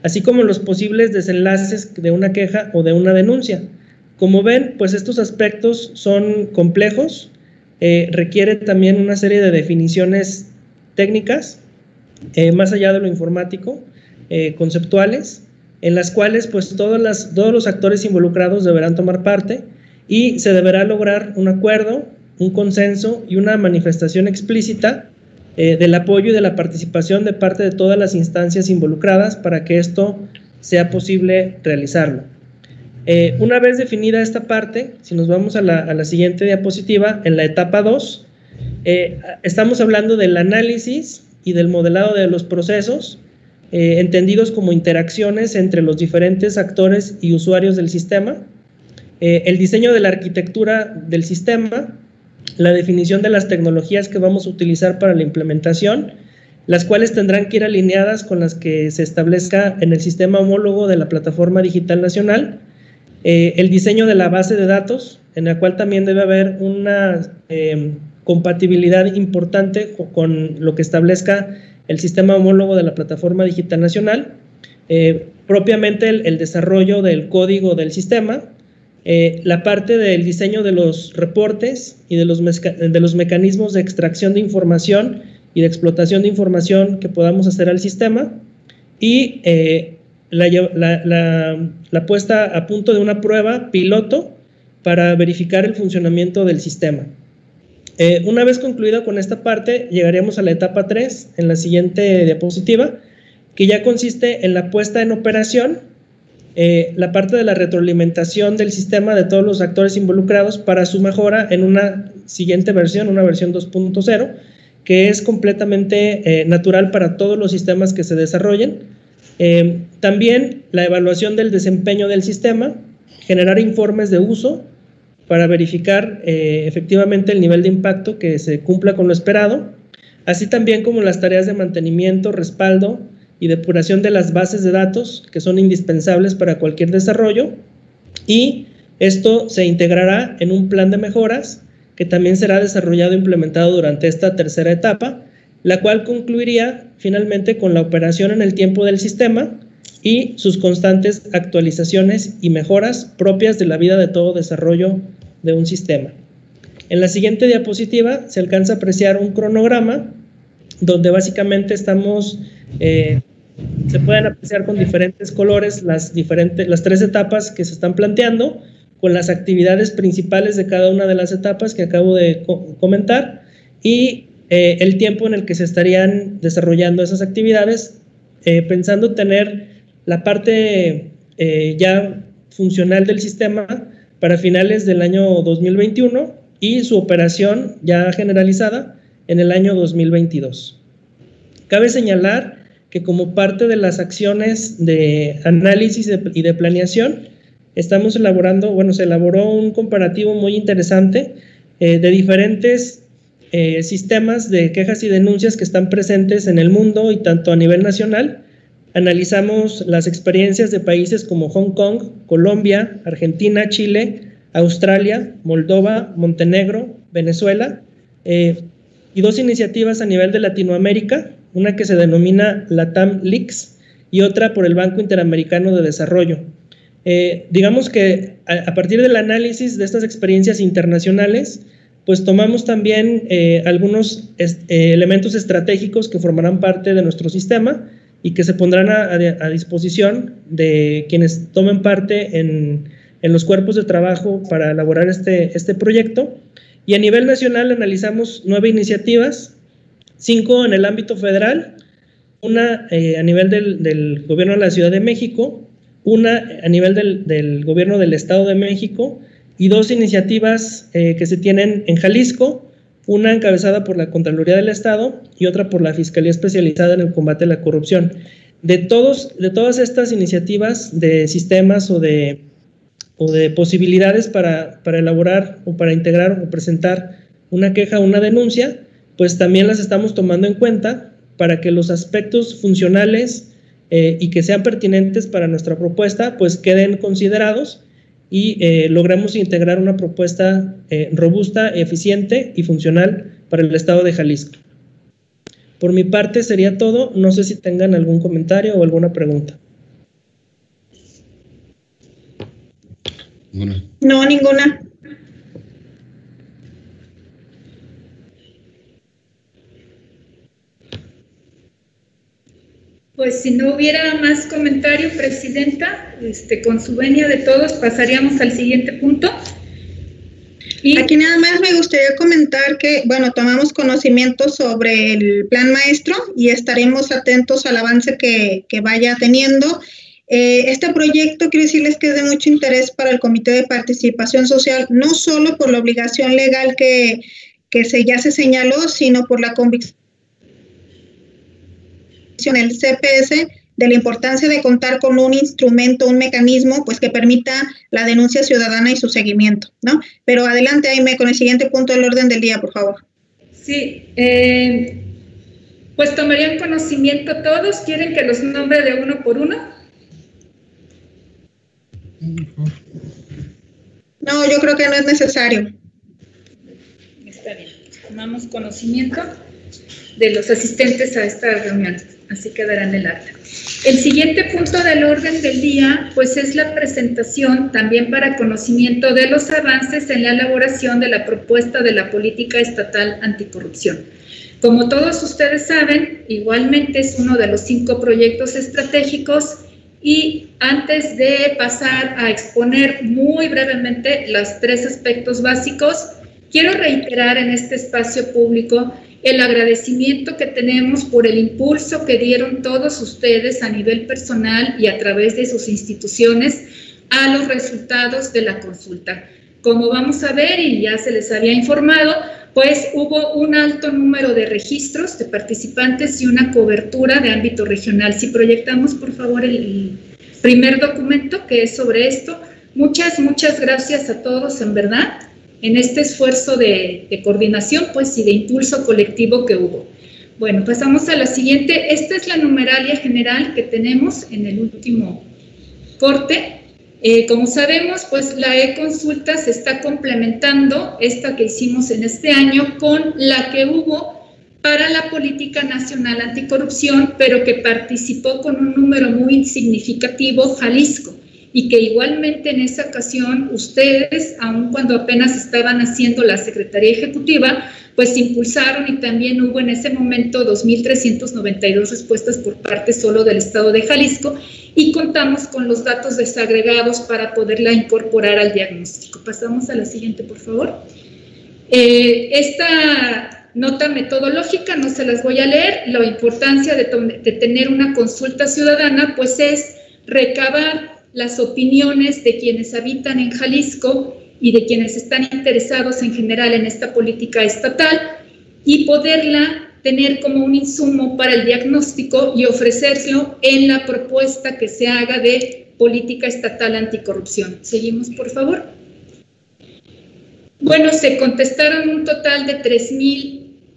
S8: así como los posibles desenlaces de una queja o de una denuncia. Como ven, pues estos aspectos son complejos, eh, requiere también una serie de definiciones técnicas, eh, más allá de lo informático, eh, conceptuales, en las cuales pues todas las, todos los actores involucrados deberán tomar parte y se deberá lograr un acuerdo, un consenso y una manifestación explícita del apoyo y de la participación de parte de todas las instancias involucradas para que esto sea posible realizarlo. Eh, una vez definida esta parte, si nos vamos a la, siguiente diapositiva, en la etapa 2, eh, estamos hablando del análisis y del modelado de los procesos, eh, entendidos como interacciones entre los diferentes actores y usuarios del sistema, el diseño de la arquitectura del sistema, la definición de las tecnologías que vamos a utilizar para la implementación, las cuales tendrán que ir alineadas con las que se establezca en el sistema homólogo de la Plataforma Digital Nacional, eh, el diseño de la base de datos, en la cual también debe haber una compatibilidad importante con lo que establezca el sistema homólogo de la Plataforma Digital Nacional, eh, propiamente el, desarrollo del código del sistema, eh, la parte del diseño de los reportes y de los, de los mecanismos de extracción de información y de explotación de información que podamos hacer al sistema, y la, puesta a punto de una prueba piloto para verificar el funcionamiento del sistema. Eh, una vez concluida con esta parte, llegaríamos a la etapa 3 en la siguiente diapositiva, que ya consiste en la puesta en operación, eh, la parte de la retroalimentación del sistema de todos los actores involucrados para su mejora en una siguiente versión, una versión 2.0, que es completamente eh, natural para todos los sistemas que se desarrollen. También la evaluación del desempeño del sistema, generar informes de uso, para verificar eh, efectivamente el nivel de impacto que se cumpla con lo esperado, así también como las tareas de mantenimiento, respaldo y depuración de las bases de datos que son indispensables para cualquier desarrollo. Y esto se integrará en un plan de mejoras que también será desarrollado e implementado durante esta tercera etapa, la cual concluiría finalmente con la operación en el tiempo del sistema y sus constantes actualizaciones y mejoras propias de la vida de todo desarrollo de un sistema. En la siguiente diapositiva se alcanza a apreciar un cronograma donde básicamente estamos, eh, se pueden apreciar con diferentes colores las, diferentes, las tres etapas que se están planteando, con las actividades principales de cada una de las etapas que acabo de comentar y eh, el tiempo en el que se estarían desarrollando esas actividades, eh, pensando tener la parte ya funcional del sistema para finales del año 2021 y su operación ya generalizada en el año 2022. Cabe señalar que como parte de las acciones de análisis y de planeación, estamos elaborando, bueno, se elaboró un comparativo muy interesante eh, de diferentes eh, sistemas de quejas y denuncias que están presentes en el mundo y tanto a nivel nacional Analizamos las experiencias de países como Hong Kong, Colombia, Argentina, Chile, Australia, Moldova, Montenegro, Venezuela, eh, y dos iniciativas a nivel de Latinoamérica, una que se denomina LATAM Leaks y otra por el Banco Interamericano de Desarrollo. Eh, digamos que a, partir del análisis de estas experiencias internacionales, pues tomamos también eh, algunos elementos estratégicos que formarán parte de nuestro sistema y que se pondrán a, disposición de quienes tomen parte en, en, los cuerpos de trabajo para elaborar este, este proyecto. Y a nivel nacional analizamos nueve iniciativas, cinco en el ámbito federal, una eh, a nivel del, gobierno de la Ciudad de México, una a nivel del, del gobierno del Estado de México y dos iniciativas eh, que se tienen en Jalisco, una encabezada por la Contraloría del Estado y otra por la Fiscalía Especializada en el Combate a la Corrupción. De, todos, de todas estas iniciativas de sistemas o de, o de posibilidades para, para elaborar o para integrar o presentar una queja o una denuncia, pues también las estamos tomando en cuenta para que los aspectos funcionales eh, y que sean pertinentes para nuestra propuesta, pues queden considerados y eh, logramos integrar una propuesta eh, robusta, eficiente y funcional para el estado de Jalisco. Por mi parte sería todo. No sé si tengan algún comentario o alguna pregunta.
S1: No, ninguna.
S2: Pues si no hubiera más comentario, Presidenta, este, con su venia de todos, pasaríamos al siguiente punto.
S1: Y Aquí nada más me gustaría comentar que, bueno, tomamos conocimiento sobre el plan maestro y estaremos atentos al avance que, que vaya teniendo. Eh, este proyecto quiero decirles que es de mucho interés para el Comité de Participación Social, no solo por la obligación legal que, que se, ya se señaló, sino por la convicción el CPS de la importancia de contar con un instrumento, un mecanismo, pues que permita la denuncia ciudadana y su seguimiento, ¿no? Pero adelante, Aime, con el siguiente punto del orden del día, por favor.
S2: Sí, eh, pues tomarían conocimiento todos, ¿quieren que los nombre de uno por uno?
S1: No, yo creo que no es necesario.
S2: Está bien, tomamos conocimiento de los asistentes a esta reunión así quedará en el acta. El siguiente punto del orden del día, pues es la presentación también para conocimiento de los avances en la elaboración de la propuesta de la política estatal anticorrupción. Como todos ustedes saben, igualmente es uno de los cinco proyectos estratégicos y antes de pasar a exponer muy brevemente los tres aspectos básicos, quiero reiterar en este espacio público el agradecimiento que tenemos por el impulso que dieron todos ustedes a nivel personal y a través de sus instituciones a los resultados de la consulta. Como vamos a ver y ya se les había informado, pues hubo un alto número de registros de participantes y una cobertura de ámbito regional. Si proyectamos, por favor, el, primer documento que es sobre esto. Muchas, muchas gracias a todos, en verdad en este esfuerzo de, coordinación pues, y de impulso colectivo que hubo. Bueno, pasamos a la siguiente. Esta es la numeralia general que tenemos en el último corte. Eh, como sabemos, pues la e-consulta se está complementando, esta que hicimos en este año, con la que hubo para la Política Nacional Anticorrupción, pero que participó con un número muy significativo Jalisco y que igualmente en esa ocasión ustedes, aun cuando apenas estaban haciendo la Secretaría Ejecutiva, pues impulsaron y también hubo en ese momento 2.392 respuestas por parte solo del Estado de Jalisco y contamos con los datos desagregados para poderla incorporar al diagnóstico. Pasamos a la siguiente, por favor. Eh, esta nota metodológica no se las voy a leer. La importancia de, de tener una consulta ciudadana, pues es recabar las opiniones de quienes habitan en Jalisco y de quienes están interesados en general en esta política estatal y poderla tener como un insumo para el diagnóstico y ofrecerlo en la propuesta que se haga de política estatal anticorrupción. Seguimos, por favor. Bueno, se contestaron un total de 3.000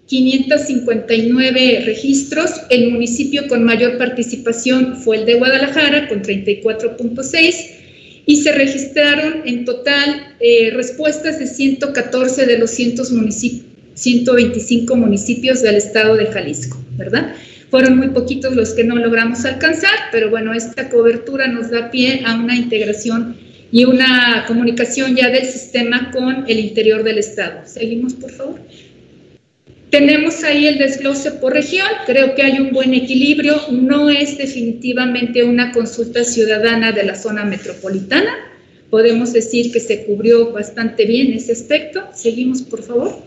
S2: 559 registros. El municipio con mayor participación fue el de Guadalajara, con 34.6, y se registraron en total eh, respuestas de 114 de los 125 municipios del estado de Jalisco, ¿verdad? Fueron muy poquitos los que no logramos alcanzar, pero bueno, esta cobertura nos da pie a una integración y una comunicación ya del sistema con el interior del estado. Seguimos, por favor. Tenemos ahí el desglose por región, creo que hay un buen equilibrio, no es definitivamente una consulta ciudadana de la zona metropolitana, podemos decir que se cubrió bastante bien ese aspecto. Seguimos, por favor.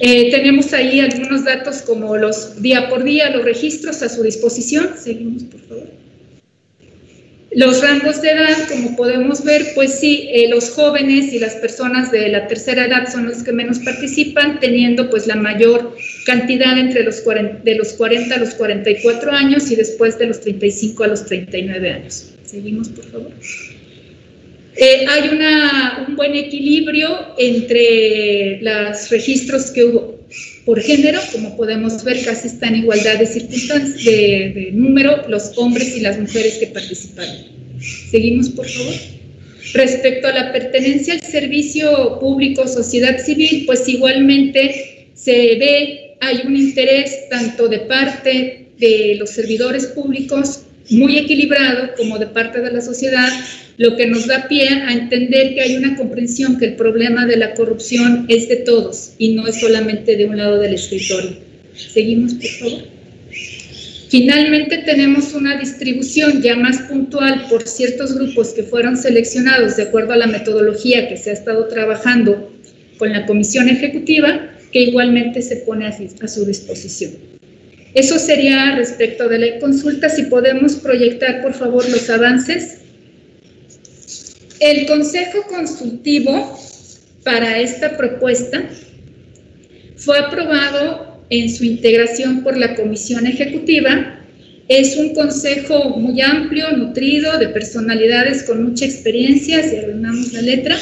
S2: Eh, tenemos ahí algunos datos como los día por día, los registros a su disposición. Seguimos, por favor. Los rangos de edad, como podemos ver, pues sí, eh, los jóvenes y las personas de la tercera edad son los que menos participan, teniendo pues la mayor cantidad entre los 40, de los 40 a los 44 años y después de los 35 a los 39 años. Seguimos, por favor. Eh, hay una, un buen equilibrio entre los registros que hubo por género, como podemos ver, casi está en igualdad de circunstancias, de, número, los hombres y las mujeres que participaron. Seguimos, por favor. Respecto a la pertenencia al servicio público, sociedad civil, pues igualmente se ve hay un interés tanto de parte de los servidores públicos muy equilibrado como de parte de la sociedad, lo que nos da pie a entender que hay una comprensión que el problema de la corrupción es de todos y no es solamente de un lado del escritorio. Seguimos, por favor. Finalmente tenemos una distribución ya más puntual por ciertos grupos que fueron seleccionados de acuerdo a la metodología que se ha estado trabajando con la comisión ejecutiva, que igualmente se pone a su disposición. Eso sería respecto de la consulta. Si podemos proyectar, por favor, los avances. El Consejo Consultivo para esta propuesta fue aprobado en su integración por la Comisión Ejecutiva. Es un consejo muy amplio, nutrido, de personalidades con mucha experiencia, si ordenamos la letra,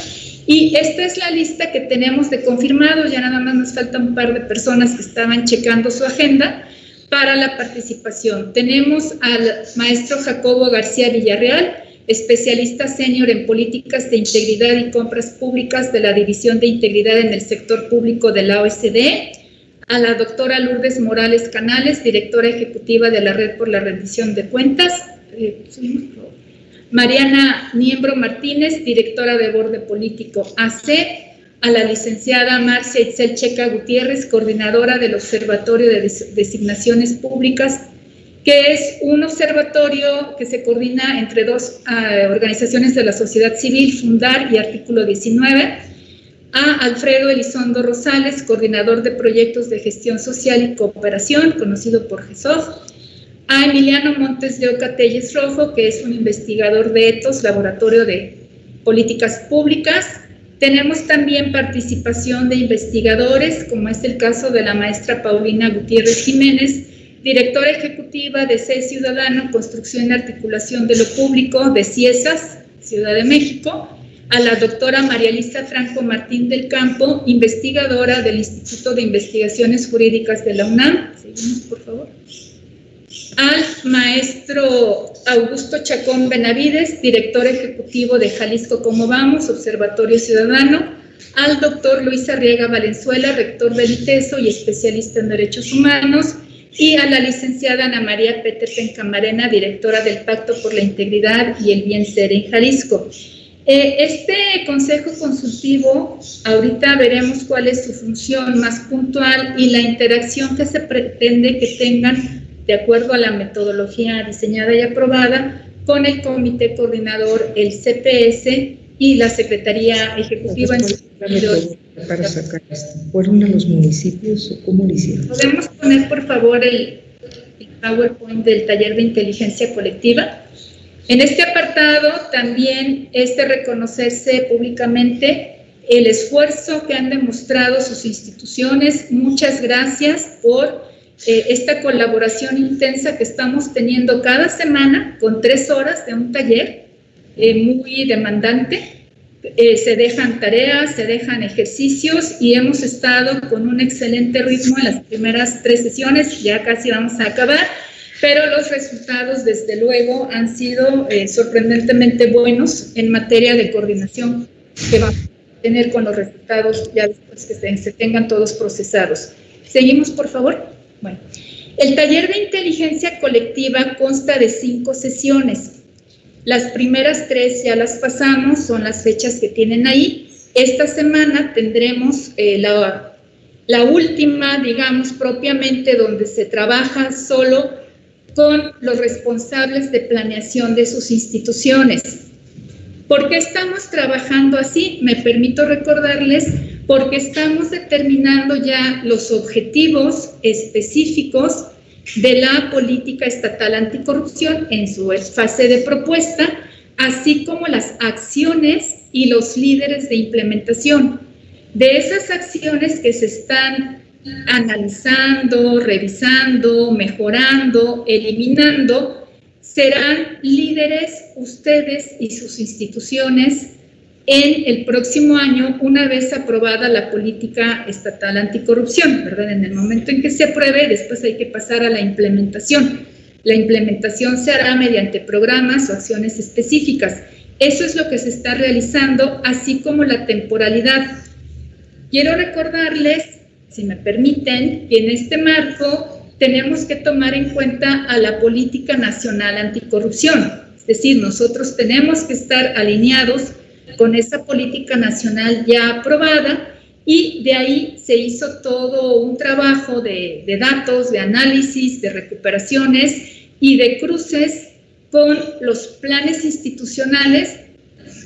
S2: y esta es la lista que tenemos de confirmados, ya nada más nos falta un par de personas que estaban checando su agenda para la participación. Tenemos al maestro Jacobo García Villarreal, especialista senior en políticas de integridad y compras públicas de la División de Integridad en el Sector Público de la OSD, a la doctora Lourdes Morales Canales, directora ejecutiva de la Red por la Rendición de Cuentas, eh, Mariana Niembro Martínez, directora de Borde Político AC, a la licenciada Marcia Itzel Checa Gutiérrez, coordinadora del Observatorio de Designaciones Públicas, que es un observatorio que se coordina entre dos ah, organizaciones de la sociedad civil, Fundar y Artículo 19, a Alfredo Elizondo Rosales, coordinador de proyectos de gestión social y cooperación, conocido por GESOF, a Emiliano Montes de Oca Telles Rojo, que es un investigador de ETOS, Laboratorio de Políticas Públicas, tenemos también participación de investigadores, como es el caso de la maestra Paulina Gutiérrez Jiménez, directora ejecutiva de C Ciudadano, Construcción y Articulación de lo Público de CIESAS, Ciudad de México, a la doctora María Franco Martín del Campo, investigadora del Instituto de Investigaciones Jurídicas de la UNAM. Seguimos, por favor al maestro Augusto Chacón Benavides, director ejecutivo de Jalisco Como Vamos, Observatorio Ciudadano, al doctor Luis Arriaga Valenzuela, rector del ITESO y especialista en derechos humanos, y a la licenciada Ana María Peterpen Camarena, directora del Pacto por la Integridad y el Bien Ser en Jalisco. Eh, este consejo consultivo, ahorita veremos cuál es su función más puntual y la interacción que se pretende que tengan de acuerdo a la metodología diseñada y aprobada con el comité coordinador, el CPS y la Secretaría Ejecutiva.
S6: para sacar esto? ¿Fueron a los municipios o cómo lo hicieron?
S2: ¿Podemos poner, por favor, el, el PowerPoint del taller de inteligencia colectiva? En este apartado también es de reconocerse públicamente el esfuerzo que han demostrado sus instituciones. Muchas gracias por eh, esta colaboración intensa que estamos teniendo cada semana con tres horas de un taller eh, muy demandante. Eh, se dejan tareas, se dejan ejercicios y hemos estado con un excelente ritmo en las primeras tres sesiones, ya casi vamos a acabar, pero los resultados desde luego han sido sorprendentemente buenos en materia de coordinación que vamos a tener con los resultados ya después que se tengan todos procesados. Seguimos, por favor. Bueno, el taller de inteligencia colectiva consta de cinco sesiones. Las primeras tres ya las pasamos, son las fechas que tienen ahí. Esta semana tendremos eh, la, la última, digamos, propiamente donde se trabaja solo con los responsables de planeación de sus instituciones. ¿Por qué estamos trabajando así? Me permito recordarles porque estamos determinando ya los objetivos específicos de la política estatal anticorrupción en su fase de propuesta, así como las acciones y los líderes de implementación. De esas acciones que se están analizando, revisando, mejorando, eliminando, serán líderes ustedes y sus instituciones en el próximo año, una vez aprobada la política estatal anticorrupción, ¿verdad? En el momento en que se apruebe, después hay que pasar a la implementación. La implementación se hará mediante programas o acciones específicas. Eso es lo que se está realizando, así como la temporalidad. Quiero recordarles si me permiten, que en este marco tenemos que tomar en cuenta a la política nacional anticorrupción. Es decir, nosotros tenemos que estar alineados con esa política nacional ya aprobada y de ahí se hizo todo un trabajo de, de datos, de análisis, de recuperaciones y de cruces con los planes institucionales,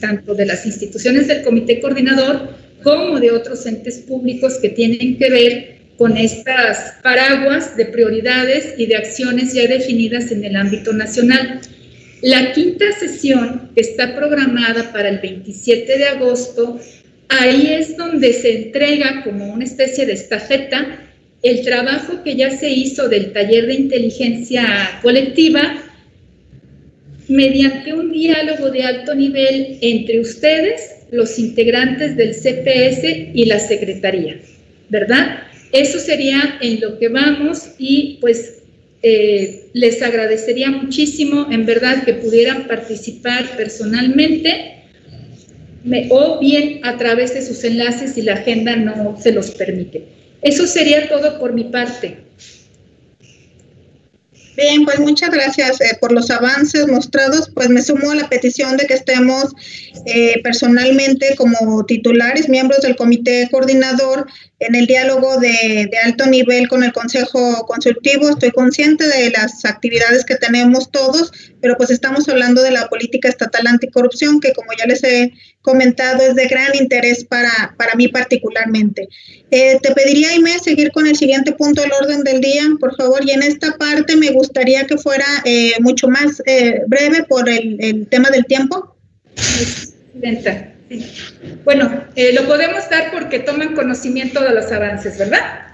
S2: tanto de las instituciones del comité coordinador como de otros entes públicos que tienen que ver con estas paraguas de prioridades y de acciones ya definidas en el ámbito nacional. La quinta sesión, que está programada para el 27 de agosto, ahí es donde se entrega como una especie de estafeta el trabajo que ya se hizo del taller de inteligencia colectiva mediante un diálogo de alto nivel entre ustedes, los integrantes del CPS y la Secretaría, ¿verdad? Eso sería en lo que vamos y pues eh, les agradecería muchísimo en verdad que pudieran participar personalmente o bien a través de sus enlaces si la agenda no se los permite. Eso sería todo por mi parte.
S1: Bien, pues muchas gracias eh, por los avances mostrados. Pues me sumo a la petición de que estemos eh, personalmente como titulares, miembros del comité coordinador, en el diálogo de, de, alto nivel con el Consejo Consultivo. Estoy consciente de las actividades que tenemos todos, pero pues estamos hablando de la política estatal anticorrupción, que como ya les he comentado es de gran interés para, para mí particularmente. Eh, te pediría, Aime, seguir con el siguiente punto del orden del día, por favor, y en esta parte me gustaría que fuera eh, mucho más eh, breve por el, tema del tiempo.
S2: Presidenta. Bueno, eh, lo podemos dar porque toman conocimiento de los avances, ¿verdad?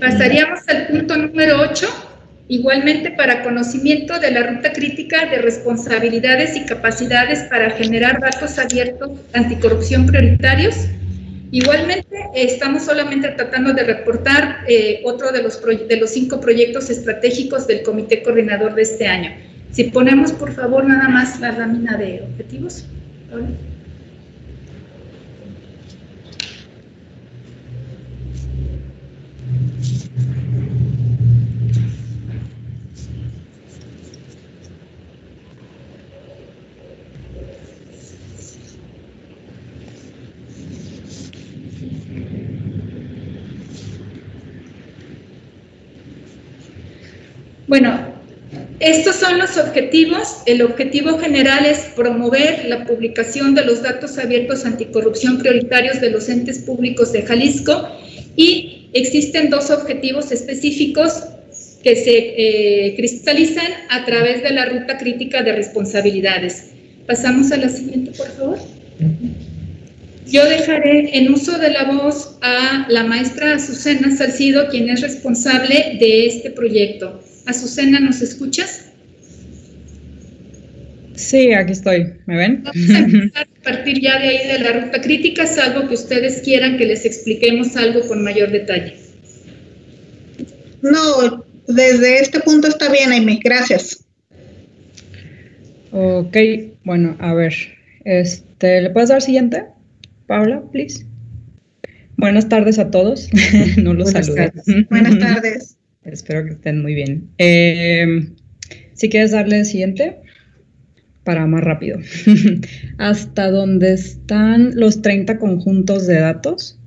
S2: Pasaríamos al punto número 8, igualmente para conocimiento de la ruta crítica de responsabilidades y capacidades para generar datos abiertos anticorrupción prioritarios. Igualmente, estamos solamente tratando de reportar eh, otro de los, de los cinco proyectos estratégicos del Comité Coordinador de este año. Si ponemos, por favor, nada más la lámina de objetivos. Bueno, estos son los objetivos. El objetivo general es promover la publicación de los datos abiertos anticorrupción prioritarios de los entes públicos de Jalisco y existen dos objetivos específicos que se eh, cristalizan a través de la ruta crítica de responsabilidades. Pasamos a la siguiente, por favor. Yo dejaré en uso de la voz a la maestra Azucena Salcido, quien es responsable de este proyecto. Azucena, ¿nos escuchas?
S9: Sí, aquí estoy. ¿Me ven?
S2: Vamos a empezar a partir ya de ahí de la ruta crítica, salvo que ustedes quieran que les expliquemos algo con mayor detalle.
S1: No, desde este punto está bien, Aime. Gracias.
S9: Ok, bueno, a ver. Este, ¿Le puedes dar siguiente? Paula, please. Buenas tardes a todos. no los saludo.
S1: Buenas tardes.
S9: Espero que estén muy bien. Eh, si quieres darle el siguiente, para más rápido. Hasta dónde están los 30 conjuntos de datos.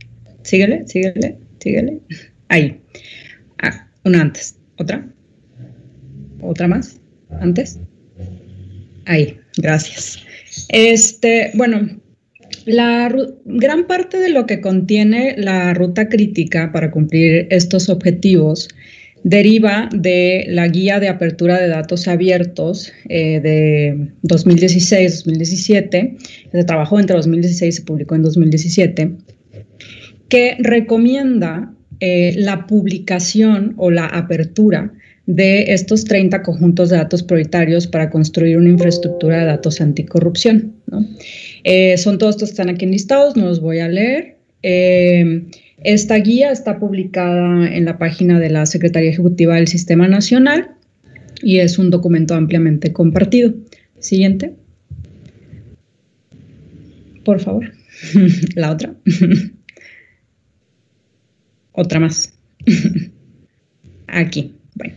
S9: Síguele, síguele, síguele. Ahí. Ah, una antes. ¿Otra? ¿Otra más? ¿Antes? Ahí, gracias. Este, bueno, la gran parte de lo que contiene la ruta crítica para cumplir estos objetivos deriva de la guía de apertura de datos abiertos eh, de 2016-2017, se trabajó entre 2016 y se publicó en 2017, que recomienda eh, la publicación o la apertura de estos 30 conjuntos de datos prioritarios para construir una infraestructura de datos anticorrupción. Eh, son todos estos que están aquí enlistados, no los voy a leer. Esta guía está publicada en la página de la Secretaría Ejecutiva del Sistema Nacional y es un documento ampliamente compartido. Siguiente. Por favor. la otra. otra más. Aquí. Bueno,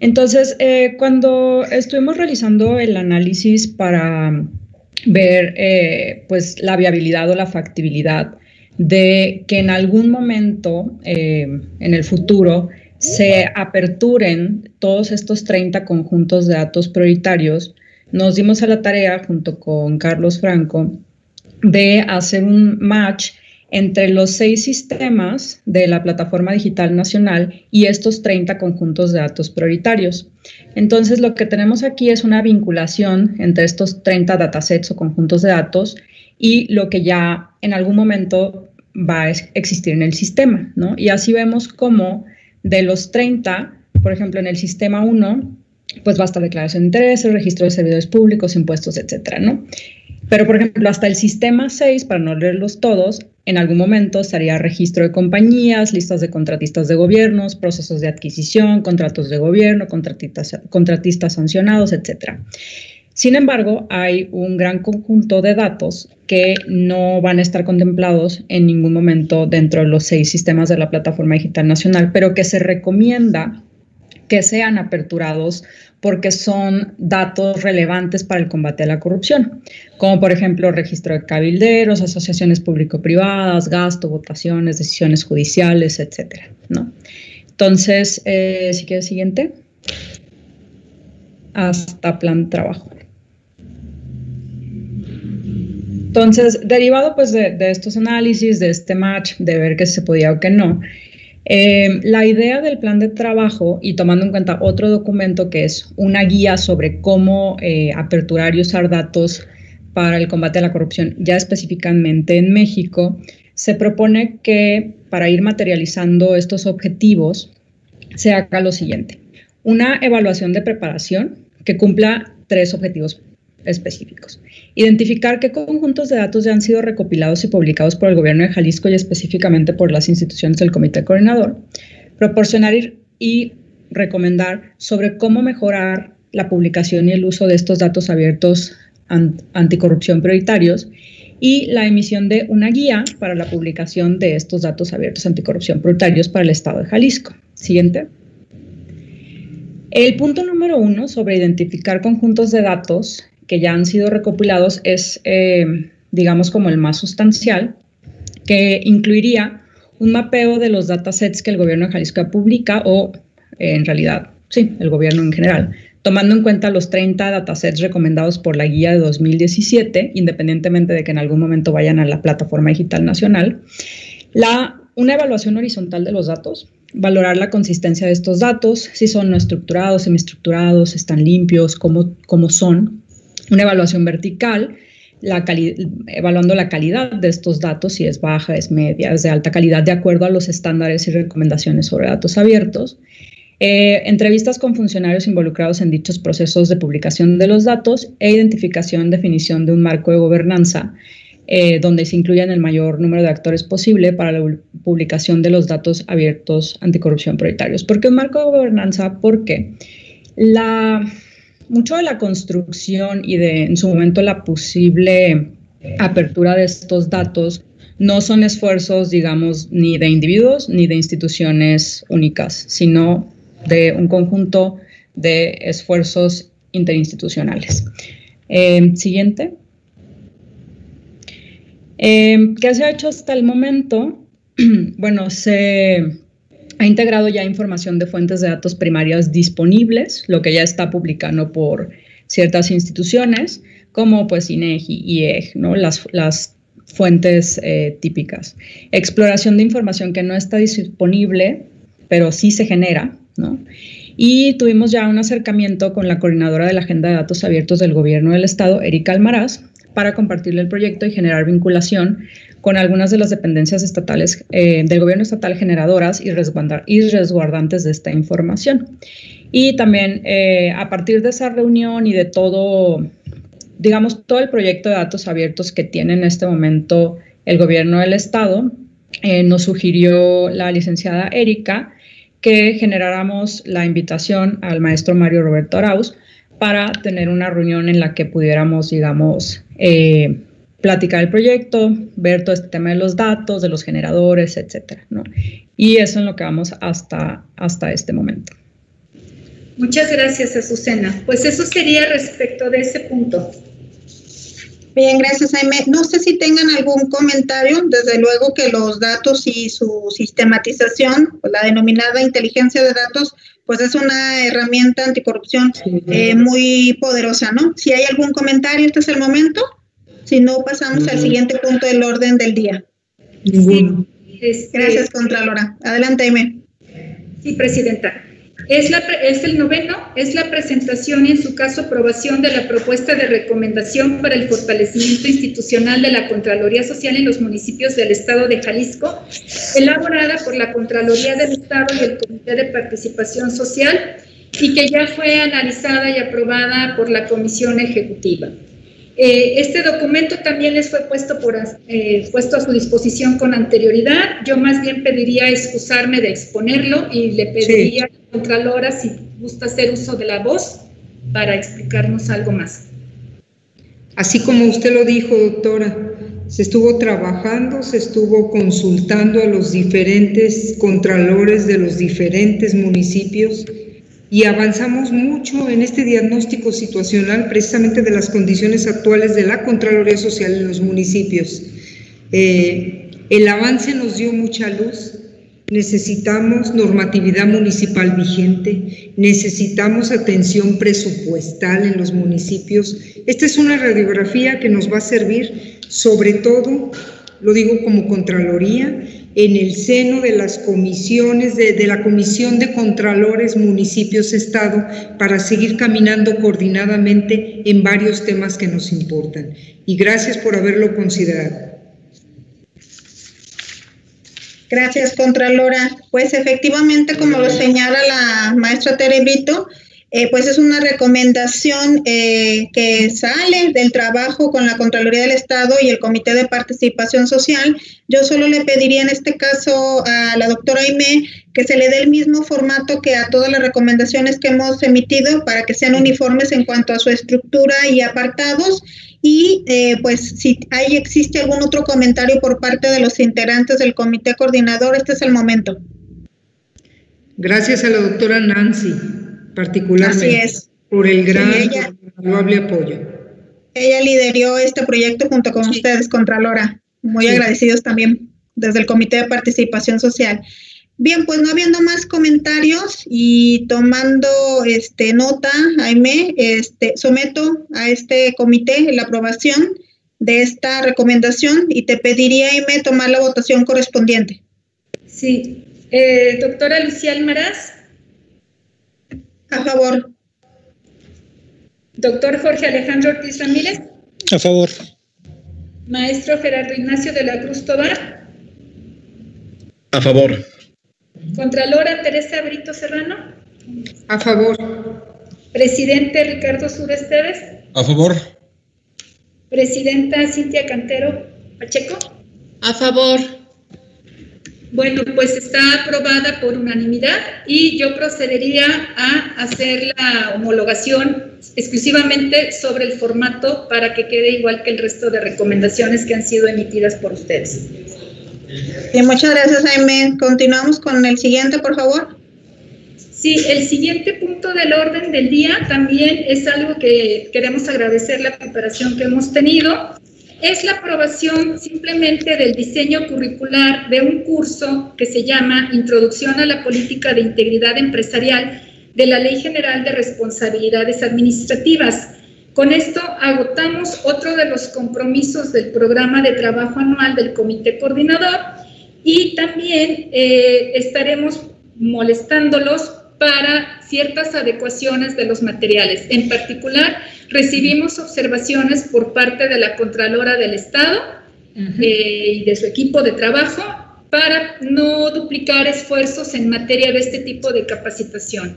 S9: entonces, eh, cuando estuvimos realizando el análisis para ver eh, pues la viabilidad o la factibilidad de que en algún momento eh, en el futuro se aperturen todos estos 30 conjuntos de datos prioritarios, nos dimos a la tarea junto con Carlos Franco de hacer un match entre los seis sistemas de la Plataforma Digital Nacional y estos 30 conjuntos de datos prioritarios. Entonces, lo que tenemos aquí es una vinculación entre estos 30 datasets o conjuntos de datos y lo que ya en algún momento va a existir en el sistema, ¿no? Y así vemos cómo de los 30, por ejemplo, en el sistema 1, pues basta declaración de intereses, registro de servidores públicos, impuestos, etcétera, ¿no? Pero, por ejemplo, hasta el sistema 6, para no leerlos todos, en algún momento estaría registro de compañías, listas de contratistas de gobiernos, procesos de adquisición, contratos de gobierno, contratistas, contratistas sancionados, etcétera. Sin embargo, hay un gran conjunto de datos que no van a estar contemplados en ningún momento dentro de los seis sistemas de la Plataforma Digital Nacional, pero que se recomienda que sean aperturados porque son datos relevantes para el combate a la corrupción, como por ejemplo registro de cabilderos, asociaciones público-privadas, gasto, votaciones, decisiones judiciales, etcétera. ¿no? Entonces, eh, si quieres siguiente, hasta plan trabajo. Entonces, derivado pues de, estos análisis, de este match, de ver que se podía o que no, eh, la idea del plan de trabajo y tomando en cuenta otro documento que es una guía sobre cómo eh, aperturar y usar datos para el combate a la corrupción, ya específicamente en México, se propone que para ir materializando estos objetivos se haga lo siguiente. Una evaluación de preparación que cumpla tres objetivos específicos. Identificar qué conjuntos de datos ya han sido recopilados y publicados por el gobierno de Jalisco y específicamente por las instituciones del comité coordinador. Proporcionar y recomendar sobre cómo mejorar la publicación y el uso de estos datos abiertos anticorrupción prioritarios y la emisión de una guía para la publicación de estos datos abiertos anticorrupción prioritarios para el Estado de Jalisco. Siguiente. El punto número uno sobre identificar conjuntos de datos que ya han sido recopilados es, eh, digamos, como el más sustancial, que incluiría un mapeo de los datasets que el gobierno de Jalisco publica o, eh, en realidad, sí, el gobierno en general, tomando en cuenta los 30 datasets recomendados por la guía de 2017, independientemente de que en algún momento vayan a la plataforma digital nacional, la, una evaluación horizontal de los datos, valorar la consistencia de estos datos, si son no estructurados, semiestructurados, están limpios, cómo, cómo son, una evaluación vertical, la evaluando la calidad de estos datos, si es baja, es media, es de alta calidad, de acuerdo a los estándares y recomendaciones sobre datos abiertos. Eh, entrevistas con funcionarios involucrados en dichos procesos de publicación de los datos e identificación, definición de un marco de gobernanza eh, donde se incluyan el mayor número de actores posible para la publicación de los datos abiertos anticorrupción prioritarios. ¿Por qué un marco de gobernanza? Porque la, mucho de la construcción y de en su momento la posible apertura de estos datos no son esfuerzos, digamos, ni de individuos ni de instituciones únicas, sino de un conjunto de esfuerzos interinstitucionales. Eh, siguiente. Eh, ¿Qué se ha hecho hasta el momento? bueno, se ha integrado ya información de fuentes de datos primarias disponibles, lo que ya está publicando por ciertas instituciones, como pues INEGI, IEG, ¿no? las, las fuentes eh, típicas. Exploración de información que no está disponible, pero sí se genera, ¿no? Y tuvimos ya un acercamiento con la coordinadora de la Agenda de Datos Abiertos del Gobierno del Estado, Erika Almaraz, para compartirle el proyecto y generar vinculación con algunas de las dependencias estatales eh, del gobierno estatal generadoras y, resguardantes de esta información. Y también eh, a partir de esa reunión y de todo, digamos, todo el proyecto de datos abiertos que tiene en este momento el gobierno del estado, eh, nos sugirió la licenciada Erika que generáramos la invitación al maestro Mario Roberto Arauz para tener una reunión en la que pudiéramos, digamos, eh, platicar el proyecto, ver todo este tema de los datos, de los generadores, etcétera, ¿no? Y eso es lo que vamos hasta, hasta este momento.
S2: Muchas gracias, Azucena. Pues eso sería respecto de ese punto.
S1: Bien, gracias, Jaime. No sé si tengan algún comentario. Desde luego que los datos y su sistematización, la denominada inteligencia de datos, pues es una herramienta anticorrupción eh, muy poderosa, ¿no? Si hay algún comentario, este es el momento. Si no, pasamos al siguiente punto del orden del día.
S2: Sí, este,
S1: Gracias, Contralora. Adelante, Jaime.
S2: Sí, Presidenta. Es, la, es el noveno, es la presentación y en su caso aprobación de la propuesta de recomendación para el fortalecimiento institucional de la Contraloría Social en los municipios del Estado de Jalisco, elaborada por la Contraloría del Estado y el Comité de Participación Social y que ya fue analizada y aprobada por la Comisión Ejecutiva. Eh, este documento también les fue puesto, por, eh, puesto a su disposición con anterioridad. Yo más bien pediría excusarme de exponerlo y le pediría a la Contralora si gusta hacer uso de la voz para explicarnos algo más.
S6: Así como usted lo dijo, doctora, se estuvo trabajando, se estuvo consultando a los diferentes contralores de los diferentes municipios y avanzamos mucho en este diagnóstico situacional precisamente de las condiciones actuales de la Contraloría Social en los municipios. Eh, el avance nos dio mucha luz. Necesitamos normatividad municipal vigente, necesitamos atención presupuestal en los municipios. Esta es una radiografía que nos va a servir sobre todo, lo digo como Contraloría, en el seno de las comisiones, de, de, la Comisión de Contralores Municipios Estado, para seguir caminando coordinadamente en varios temas que nos importan. Y gracias por haberlo considerado.
S1: Gracias, Contralora. Pues efectivamente, como lo señala la maestra Terebito, eh, pues es una recomendación eh, que sale del trabajo con la Contraloría del Estado y el Comité de Participación Social. Yo solo le pediría en este caso a la doctora Aime que se le dé el mismo formato que a todas las recomendaciones que hemos emitido para que sean uniformes en cuanto a su estructura y apartados. Y eh, pues si hay, existe algún otro comentario por parte de los integrantes del comité coordinador, este es el momento.
S6: Gracias a la doctora Nancy particularmente
S1: Así es.
S6: por el gran
S1: Sí, ella-
S6: valuable apoyo.
S1: Ella lideró este proyecto junto con ustedes, Contralora. Muy
S6: Sí.
S1: agradecidos también desde el Comité de Participación Social. Bien, pues no habiendo más comentarios y tomando este nota, Jaime, este, someto a este comité la aprobación de esta recomendación y te pediría, Jaime, tomar la votación correspondiente.
S2: Sí. Eh, doctora Lucía Almaraz,
S1: A favor.
S2: doctor Jorge Alejandro Ortiz Ramírez,
S3: A favor.
S2: maestro Gerardo Ignacio de la Cruz Tobar,
S4: A favor.
S2: Contralora Teresa Brito Serrano,
S6: A favor.
S2: presidente Ricardo Sur Esteves,
S7: A favor.
S2: presidenta Cintia Cantero Pacheco.
S5: A favor.
S2: Bueno, pues está aprobada por unanimidad y yo procedería a hacer la homologación exclusivamente sobre el formato para que quede igual que el resto de recomendaciones que han sido emitidas por ustedes.
S1: Bien, muchas gracias, Jaime. Continuamos con el siguiente, por favor.
S2: Sí, el siguiente punto del orden del día también es algo que queremos agradecer la preparación que hemos tenido. Es la aprobación simplemente del diseño curricular de un curso que se llama Introducción a la Política de Integridad Empresarial de la Ley General de Responsabilidades Administrativas. Con esto agotamos otro de los compromisos del programa de trabajo anual del Comité Coordinador y también eh, estaremos molestándolos para ciertas adecuaciones de los materiales. En particular, recibimos observaciones por parte de la Contralora del Estado eh, y de su equipo de trabajo para no duplicar esfuerzos en materia de este tipo de capacitación.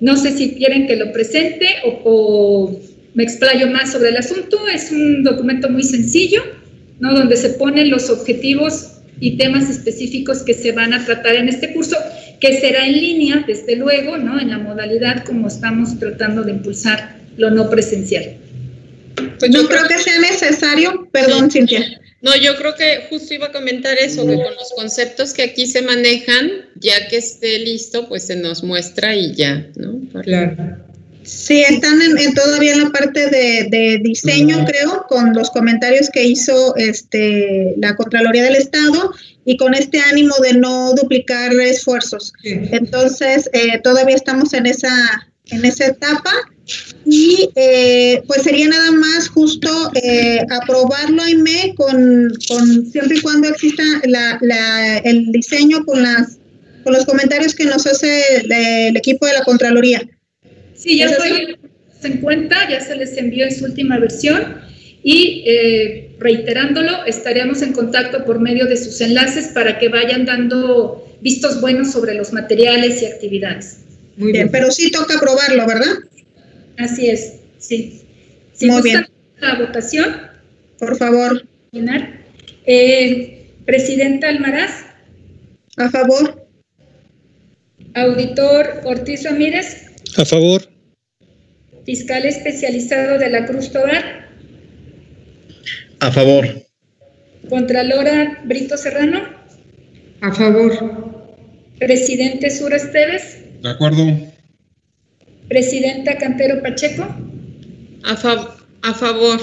S2: No sé si quieren que lo presente o, o me explayo más sobre el asunto. Es un documento muy sencillo, ¿no? donde se ponen los objetivos y temas específicos que se van a tratar en este curso, que será en línea, desde luego, ¿no? en la modalidad como estamos tratando de impulsar lo no presencial.
S5: Pues
S1: no creo que sea necesario, perdón,
S5: Sí.
S1: Cintia.
S5: No, yo creo que justo iba a comentar eso, que con los conceptos que aquí se manejan, ya que esté listo, pues se nos muestra y ya, ¿no?
S6: Claro.
S1: Sí, están en, en todavía en la parte de, de diseño, creo, con los comentarios que hizo este la Contraloría del Estado y con este ánimo de no duplicar esfuerzos.
S6: Sí.
S1: Entonces, eh, todavía estamos en esa, en esa etapa y eh, pues sería nada más justo eh, aprobarlo, Aime, con, con siempre y cuando exista la, la, el diseño con, las, con los comentarios que nos hace de- el equipo de la Contraloría.
S2: Sí, ya
S1: ¿Es
S2: estoy en cuenta, ya se les envió en su última versión y eh, reiterándolo, estaremos en contacto por medio de sus enlaces para que vayan dando vistos buenos sobre los materiales y actividades.
S6: Muy
S1: Bien,
S6: bien.
S1: pero sí toca aprobarlo, ¿verdad?
S2: Así es, sí. Si
S1: Muy
S2: gustan la votación,
S1: Por favor.
S2: Eh, Presidenta Almaraz,
S1: a favor.
S2: auditor Ortiz Ramírez,
S3: A favor.
S2: Fiscal especializado de la Cruz Tobar,
S4: A favor.
S2: Contralora Brito Serrano,
S6: A favor.
S2: Presidente Sur Esteves,
S7: ¿De acuerdo?
S2: Presidenta Cantero Pacheco.
S5: A, fa- a favor.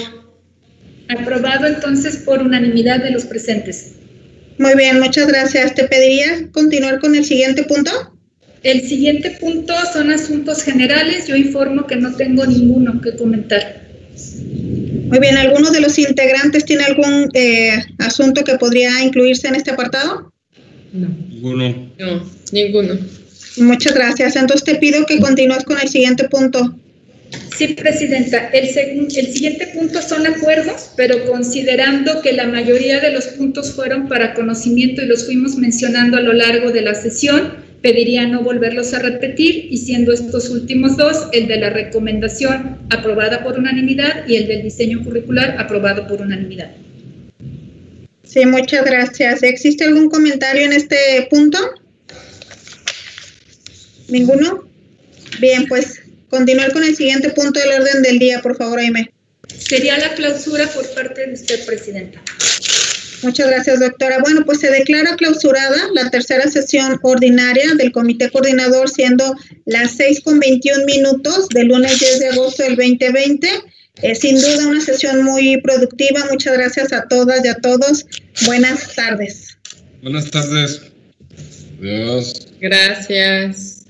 S2: Aprobado entonces por unanimidad de los presentes.
S1: Muy bien, muchas gracias. ¿Te pediría continuar con el siguiente punto?
S2: El siguiente punto son asuntos generales. Yo informo que no tengo ninguno que comentar.
S1: Muy bien, ¿alguno de los integrantes tiene algún eh, asunto que podría incluirse en este apartado?
S6: No.
S7: Ninguno.
S5: No, ninguno.
S1: Muchas gracias. Entonces te pido que continúes con el siguiente punto.
S2: Sí, Presidenta. El, el siguiente punto son acuerdos, pero considerando que la mayoría de los puntos fueron para conocimiento y los fuimos mencionando a lo largo de la sesión, pediría no volverlos a repetir y siendo estos últimos dos, el de la recomendación aprobada por unanimidad y el del diseño curricular aprobado por unanimidad.
S1: Sí, muchas gracias. ¿Existe algún comentario en este punto? ¿Ninguno? Bien, pues continuar con el siguiente punto del orden del día, por favor, Aime.
S2: Sería la clausura por parte de usted, Presidenta.
S1: Muchas gracias, doctora. Bueno, pues se declara clausurada la tercera sesión ordinaria del Comité Coordinador, siendo las 6 con 21 minutos del lunes 10 de agosto del 2020. Eh, sin duda una sesión muy productiva. Muchas gracias a todas y a todos. Buenas tardes.
S7: Buenas tardes. Adiós.
S5: Gracias.